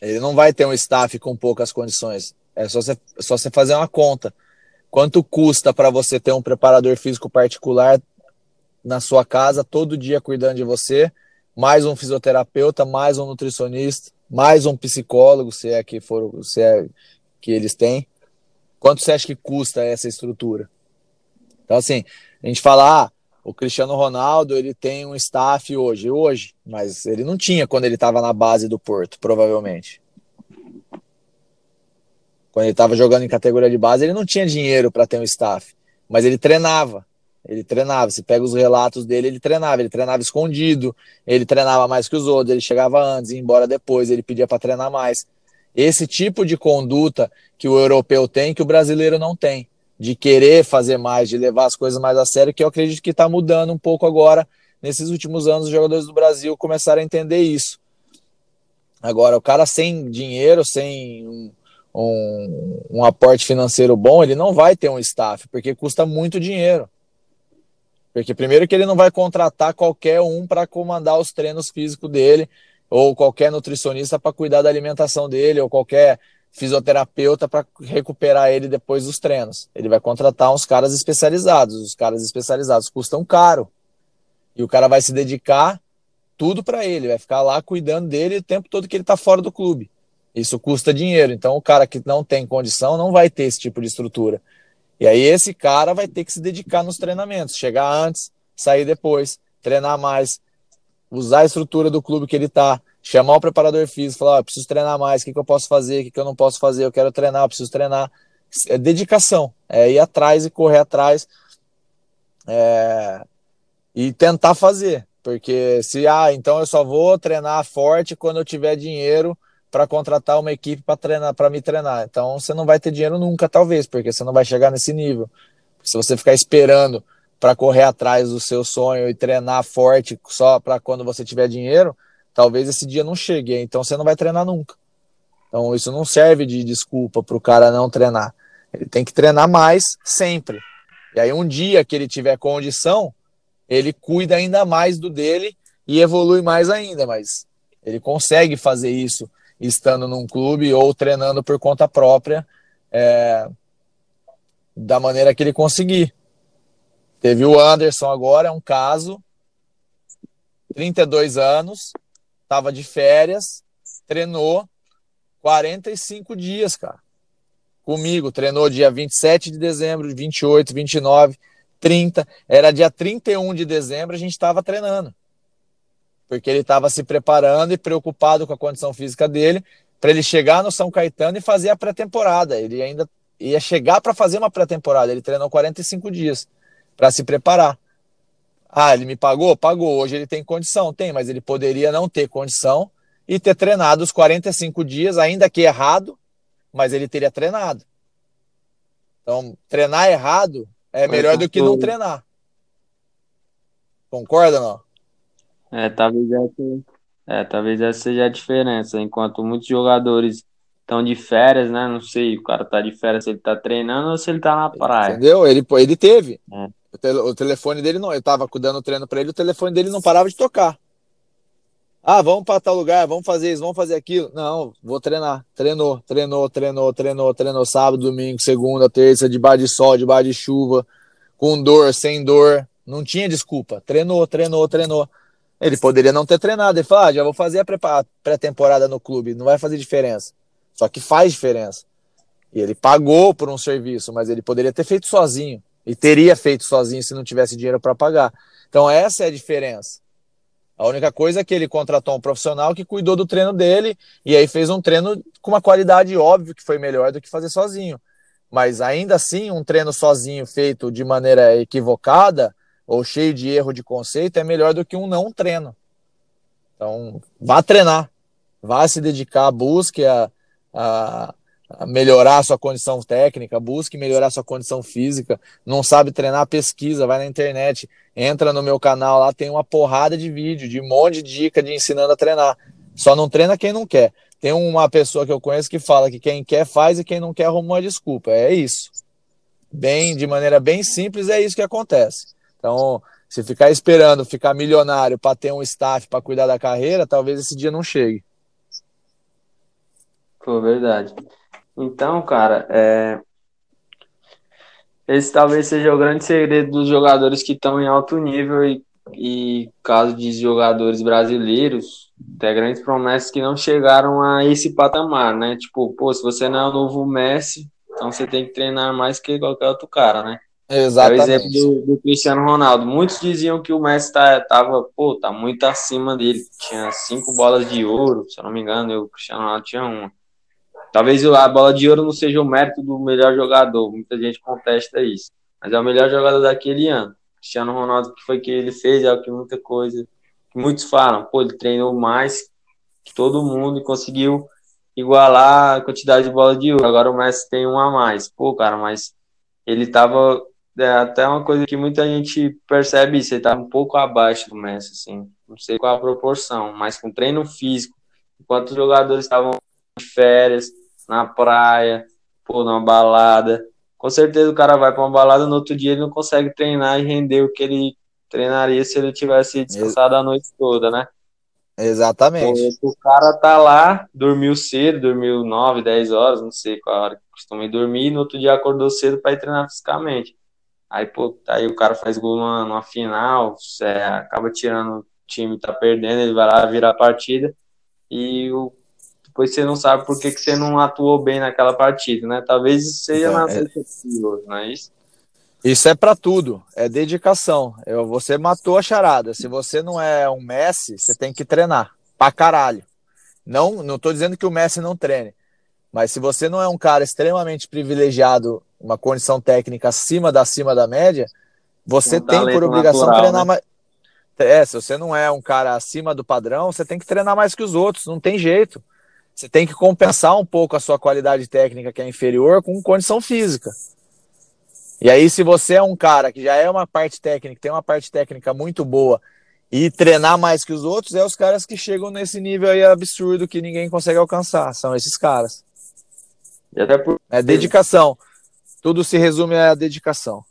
Ele não vai ter um staff com poucas condições. É só você, só você fazer uma conta. Quanto custa para você ter um preparador físico particular na sua casa, todo dia cuidando de você, mais um fisioterapeuta, mais um nutricionista, mais um psicólogo, se é que for, se é que eles têm. Quanto você acha que custa essa estrutura? Então, assim, a gente fala, ah, o Cristiano Ronaldo, ele tem um staff hoje, hoje, mas ele não tinha quando ele estava na base do Porto, provavelmente. Quando ele estava jogando em categoria de base, ele não tinha dinheiro para ter um staff, mas ele treinava. Ele treinava. Se pega os relatos dele, ele treinava. Ele treinava escondido, ele treinava mais que os outros, ele chegava antes, ia embora depois, ele pedia para treinar mais. Esse tipo de conduta que o europeu tem, que o brasileiro não tem de querer fazer mais, de levar as coisas mais a sério, que eu acredito que está mudando um pouco agora. Nesses últimos anos, os jogadores do Brasil começaram a entender isso. Agora, o cara sem dinheiro, sem um, um, um aporte financeiro bom, ele não vai ter um staff, porque custa muito dinheiro. Porque, primeiro, que ele não vai contratar qualquer um para comandar os treinos físicos dele, ou qualquer nutricionista para cuidar da alimentação dele, ou qualquer fisioterapeuta para recuperar ele depois dos treinos. Ele vai contratar uns caras especializados. Os caras especializados custam caro. E o cara vai se dedicar tudo para ele, vai ficar lá cuidando dele o tempo todo que ele está fora do clube. Isso custa dinheiro. Então o cara que não tem condição não vai ter esse tipo de estrutura. E aí esse cara vai ter que se dedicar nos treinamentos, chegar antes, sair depois, treinar mais, usar a estrutura do clube que ele está, chamar o preparador físico, falar, oh, preciso treinar mais, o que, que eu posso fazer, o que, que eu não posso fazer, eu quero treinar, eu preciso treinar. É dedicação, é ir atrás e correr atrás é, e tentar fazer. Porque se, ah, então eu só vou treinar forte quando eu tiver dinheiro para contratar uma equipe para treinar, para me treinar. Então você não vai ter dinheiro nunca, talvez, porque você não vai chegar nesse nível. Se você ficar esperando para correr atrás do seu sonho e treinar forte só para quando você tiver dinheiro, talvez esse dia não chegue, então você não vai treinar nunca. Então isso não serve de desculpa para o cara não treinar. Ele tem que treinar mais sempre. E aí um dia que ele tiver condição, ele cuida ainda mais do dele e evolui mais ainda, mas ele consegue fazer isso estando num clube ou treinando por conta própria é, da maneira que ele conseguir. Teve o Anderson agora, é um caso, 32 anos, Tava de férias, treinou 45 dias, cara. Comigo, treinou dia 27 de dezembro, 28, 29, 30. Era dia 31 de dezembro, a gente estava treinando. Porque ele estava se preparando e preocupado com a condição física dele, para ele chegar no São Caetano e fazer a pré-temporada. Ele ainda ia chegar para fazer uma pré-temporada. Ele treinou 45 dias para se preparar. Ah, ele me pagou? Pagou. Hoje ele tem condição? Tem, mas ele poderia não ter condição e ter treinado os 45 dias, ainda que errado, mas ele teria treinado. Então, treinar errado é melhor do que não treinar. Concorda não? É, talvez essa, é, talvez essa seja a diferença. Enquanto muitos jogadores estão de férias, né? Não sei, o cara tá de férias se ele tá treinando ou se ele tá na praia. Entendeu? Ele, ele teve. É. O, telefone dele não, eu tava dando treino para ele, o telefone dele não parava de tocar. Ah, vamos para tal lugar, vamos fazer isso, vamos fazer aquilo. Não, vou treinar. Treinou, treinou, treinou, treinou, treinou sábado, domingo, segunda, terça, debaixo de sol, debaixo de chuva, com dor, sem dor. Não tinha desculpa. Treinou, treinou, treinou. Ele poderia não ter treinado. Ele falou: ah, já vou fazer a pré-temporada no clube, não vai fazer diferença. Só que faz diferença. E ele pagou por um serviço, mas ele poderia ter feito sozinho. E teria feito sozinho se não tivesse dinheiro para pagar. Então, essa é a diferença. A única coisa é que ele contratou um profissional que cuidou do treino dele e aí fez um treino com uma qualidade óbvio que foi melhor do que fazer sozinho. Mas ainda assim, um treino sozinho feito de maneira equivocada ou cheio de erro de conceito é melhor do que um não treino. Então, vá treinar, vá se dedicar, busque a, a, melhorar sua condição técnica, busque melhorar sua condição física. Não sabe treinar, pesquisa, vai na internet, entra no meu canal lá, tem uma porrada de vídeo, de um monte de dica de ensinando a treinar. Só não treina quem não quer. Tem uma pessoa que eu conheço que fala que quem quer faz e quem não quer arruma uma desculpa. É isso. bem de maneira bem simples, é isso que acontece. Então, se ficar esperando ficar milionário para ter um staff para cuidar da carreira, talvez esse dia não chegue. Pô, verdade. Então, cara, é... esse talvez seja o grande segredo dos jogadores que estão em alto nível e, e caso de jogadores brasileiros, tem grandes promessas que não chegaram a esse patamar, né? Tipo, pô, se você não é o novo Messi, então você tem que treinar mais que qualquer outro cara, né? Exatamente. É o exemplo do, do, Cristiano Ronaldo. Muitos diziam que o Messi tá, tava, pô, tá muito acima dele. Tinha cinco bolas de ouro, se eu não me engano, e o Cristiano Ronaldo tinha uma. Talvez a bola de ouro não seja o mérito do melhor jogador, muita gente contesta isso. Mas é o melhor jogador daquele ano. Cristiano Ronaldo, que foi que ele fez, é o que muita coisa. Muitos falam, pô, ele treinou mais que todo mundo e conseguiu igualar a quantidade de bola de ouro. Agora o Messi tem um a mais. Pô, cara, mas ele tava é até uma coisa que muita gente percebe isso, ele tá um pouco abaixo do Messi, assim, não sei qual a proporção, mas com treino físico, enquanto os jogadores estavam de férias, na praia, pô, numa balada, com certeza o cara vai para uma balada, no outro dia ele não consegue treinar e render o que ele treinaria se ele tivesse descansado a noite toda, né? Exatamente. Pô, o cara tá lá, dormiu cedo, dormiu 9, 10 horas, não sei qual hora que costuma dormir, e no outro dia acordou cedo para ir treinar fisicamente. Aí, pô, aí o cara faz gol numa, numa final, é, acaba tirando o time, tá perdendo, ele vai lá virar a partida e o, depois você não sabe por que, que você não atuou bem naquela partida, né? Talvez isso seja então, na é... não é isso? Isso é para tudo, é dedicação. Eu, você matou a charada. Se você não é um Messi, você tem que treinar pra caralho. Não, não tô dizendo que o Messi não treine, mas se você não é um cara extremamente privilegiado uma condição técnica acima da acima da média, você um tem por obrigação natural, treinar né? mais. É, se você não é um cara acima do padrão, você tem que treinar mais que os outros, não tem jeito. Você tem que compensar um pouco a sua qualidade técnica, que é inferior, com condição física. E aí, se você é um cara que já é uma parte técnica, tem uma parte técnica muito boa, e treinar mais que os outros, é os caras que chegam nesse nível aí absurdo que ninguém consegue alcançar. São esses caras. E até por... É dedicação. Tudo se resume à dedicação.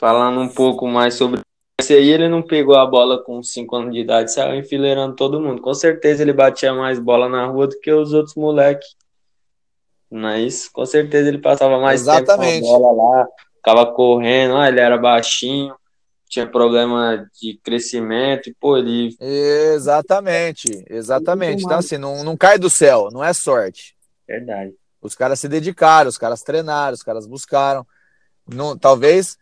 Falando um pouco mais sobre esse aí, ele não pegou a bola com 5 anos de idade, saiu enfileirando todo mundo. Com certeza ele batia mais bola na rua do que os outros moleques. Isso? Com certeza ele passava mais Exatamente. tempo com a bola lá, ficava correndo, ah, ele era baixinho, tinha problema de crescimento, e pô, ele. Exatamente, exatamente. Então, assim, não, não cai do céu, não é sorte. Verdade. Os caras se dedicaram, os caras treinaram, os caras buscaram. Não, talvez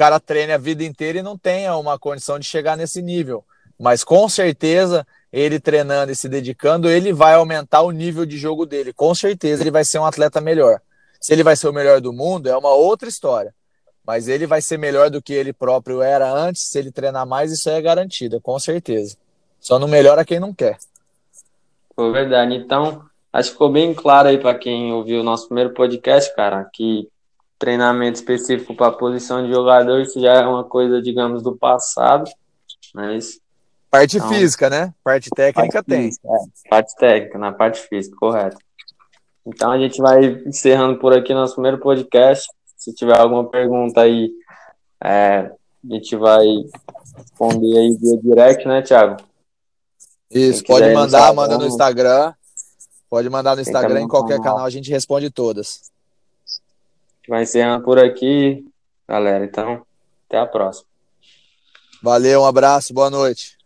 cara treine a vida inteira e não tenha uma condição de chegar nesse nível. Mas com certeza, ele treinando e se dedicando, ele vai aumentar o nível de jogo dele. Com certeza, ele vai ser um atleta melhor. Se ele vai ser o melhor do mundo, é uma outra história. Mas ele vai ser melhor do que ele próprio era antes. Se ele treinar mais, isso é garantido, com certeza. Só não melhora quem não quer. Foi verdade. Então, Acho que ficou bem claro aí para quem ouviu o nosso primeiro podcast, cara, que treinamento específico para a posição de jogador, isso já é uma coisa, digamos, do passado, mas... Parte então, física, né? Parte técnica parte tem. Física, é, parte técnica, na parte física, correto. Então a gente vai encerrando por aqui nosso primeiro podcast. Se tiver alguma pergunta aí, é, a gente vai responder aí via direct, né, Thiago? Isso, pode mandar, manda no Instagram. Pode mandar no Instagram, em qualquer canal. canal, a gente responde todas. Vai encerrando por aqui, galera. Então, até a próxima. Valeu, um abraço, boa noite.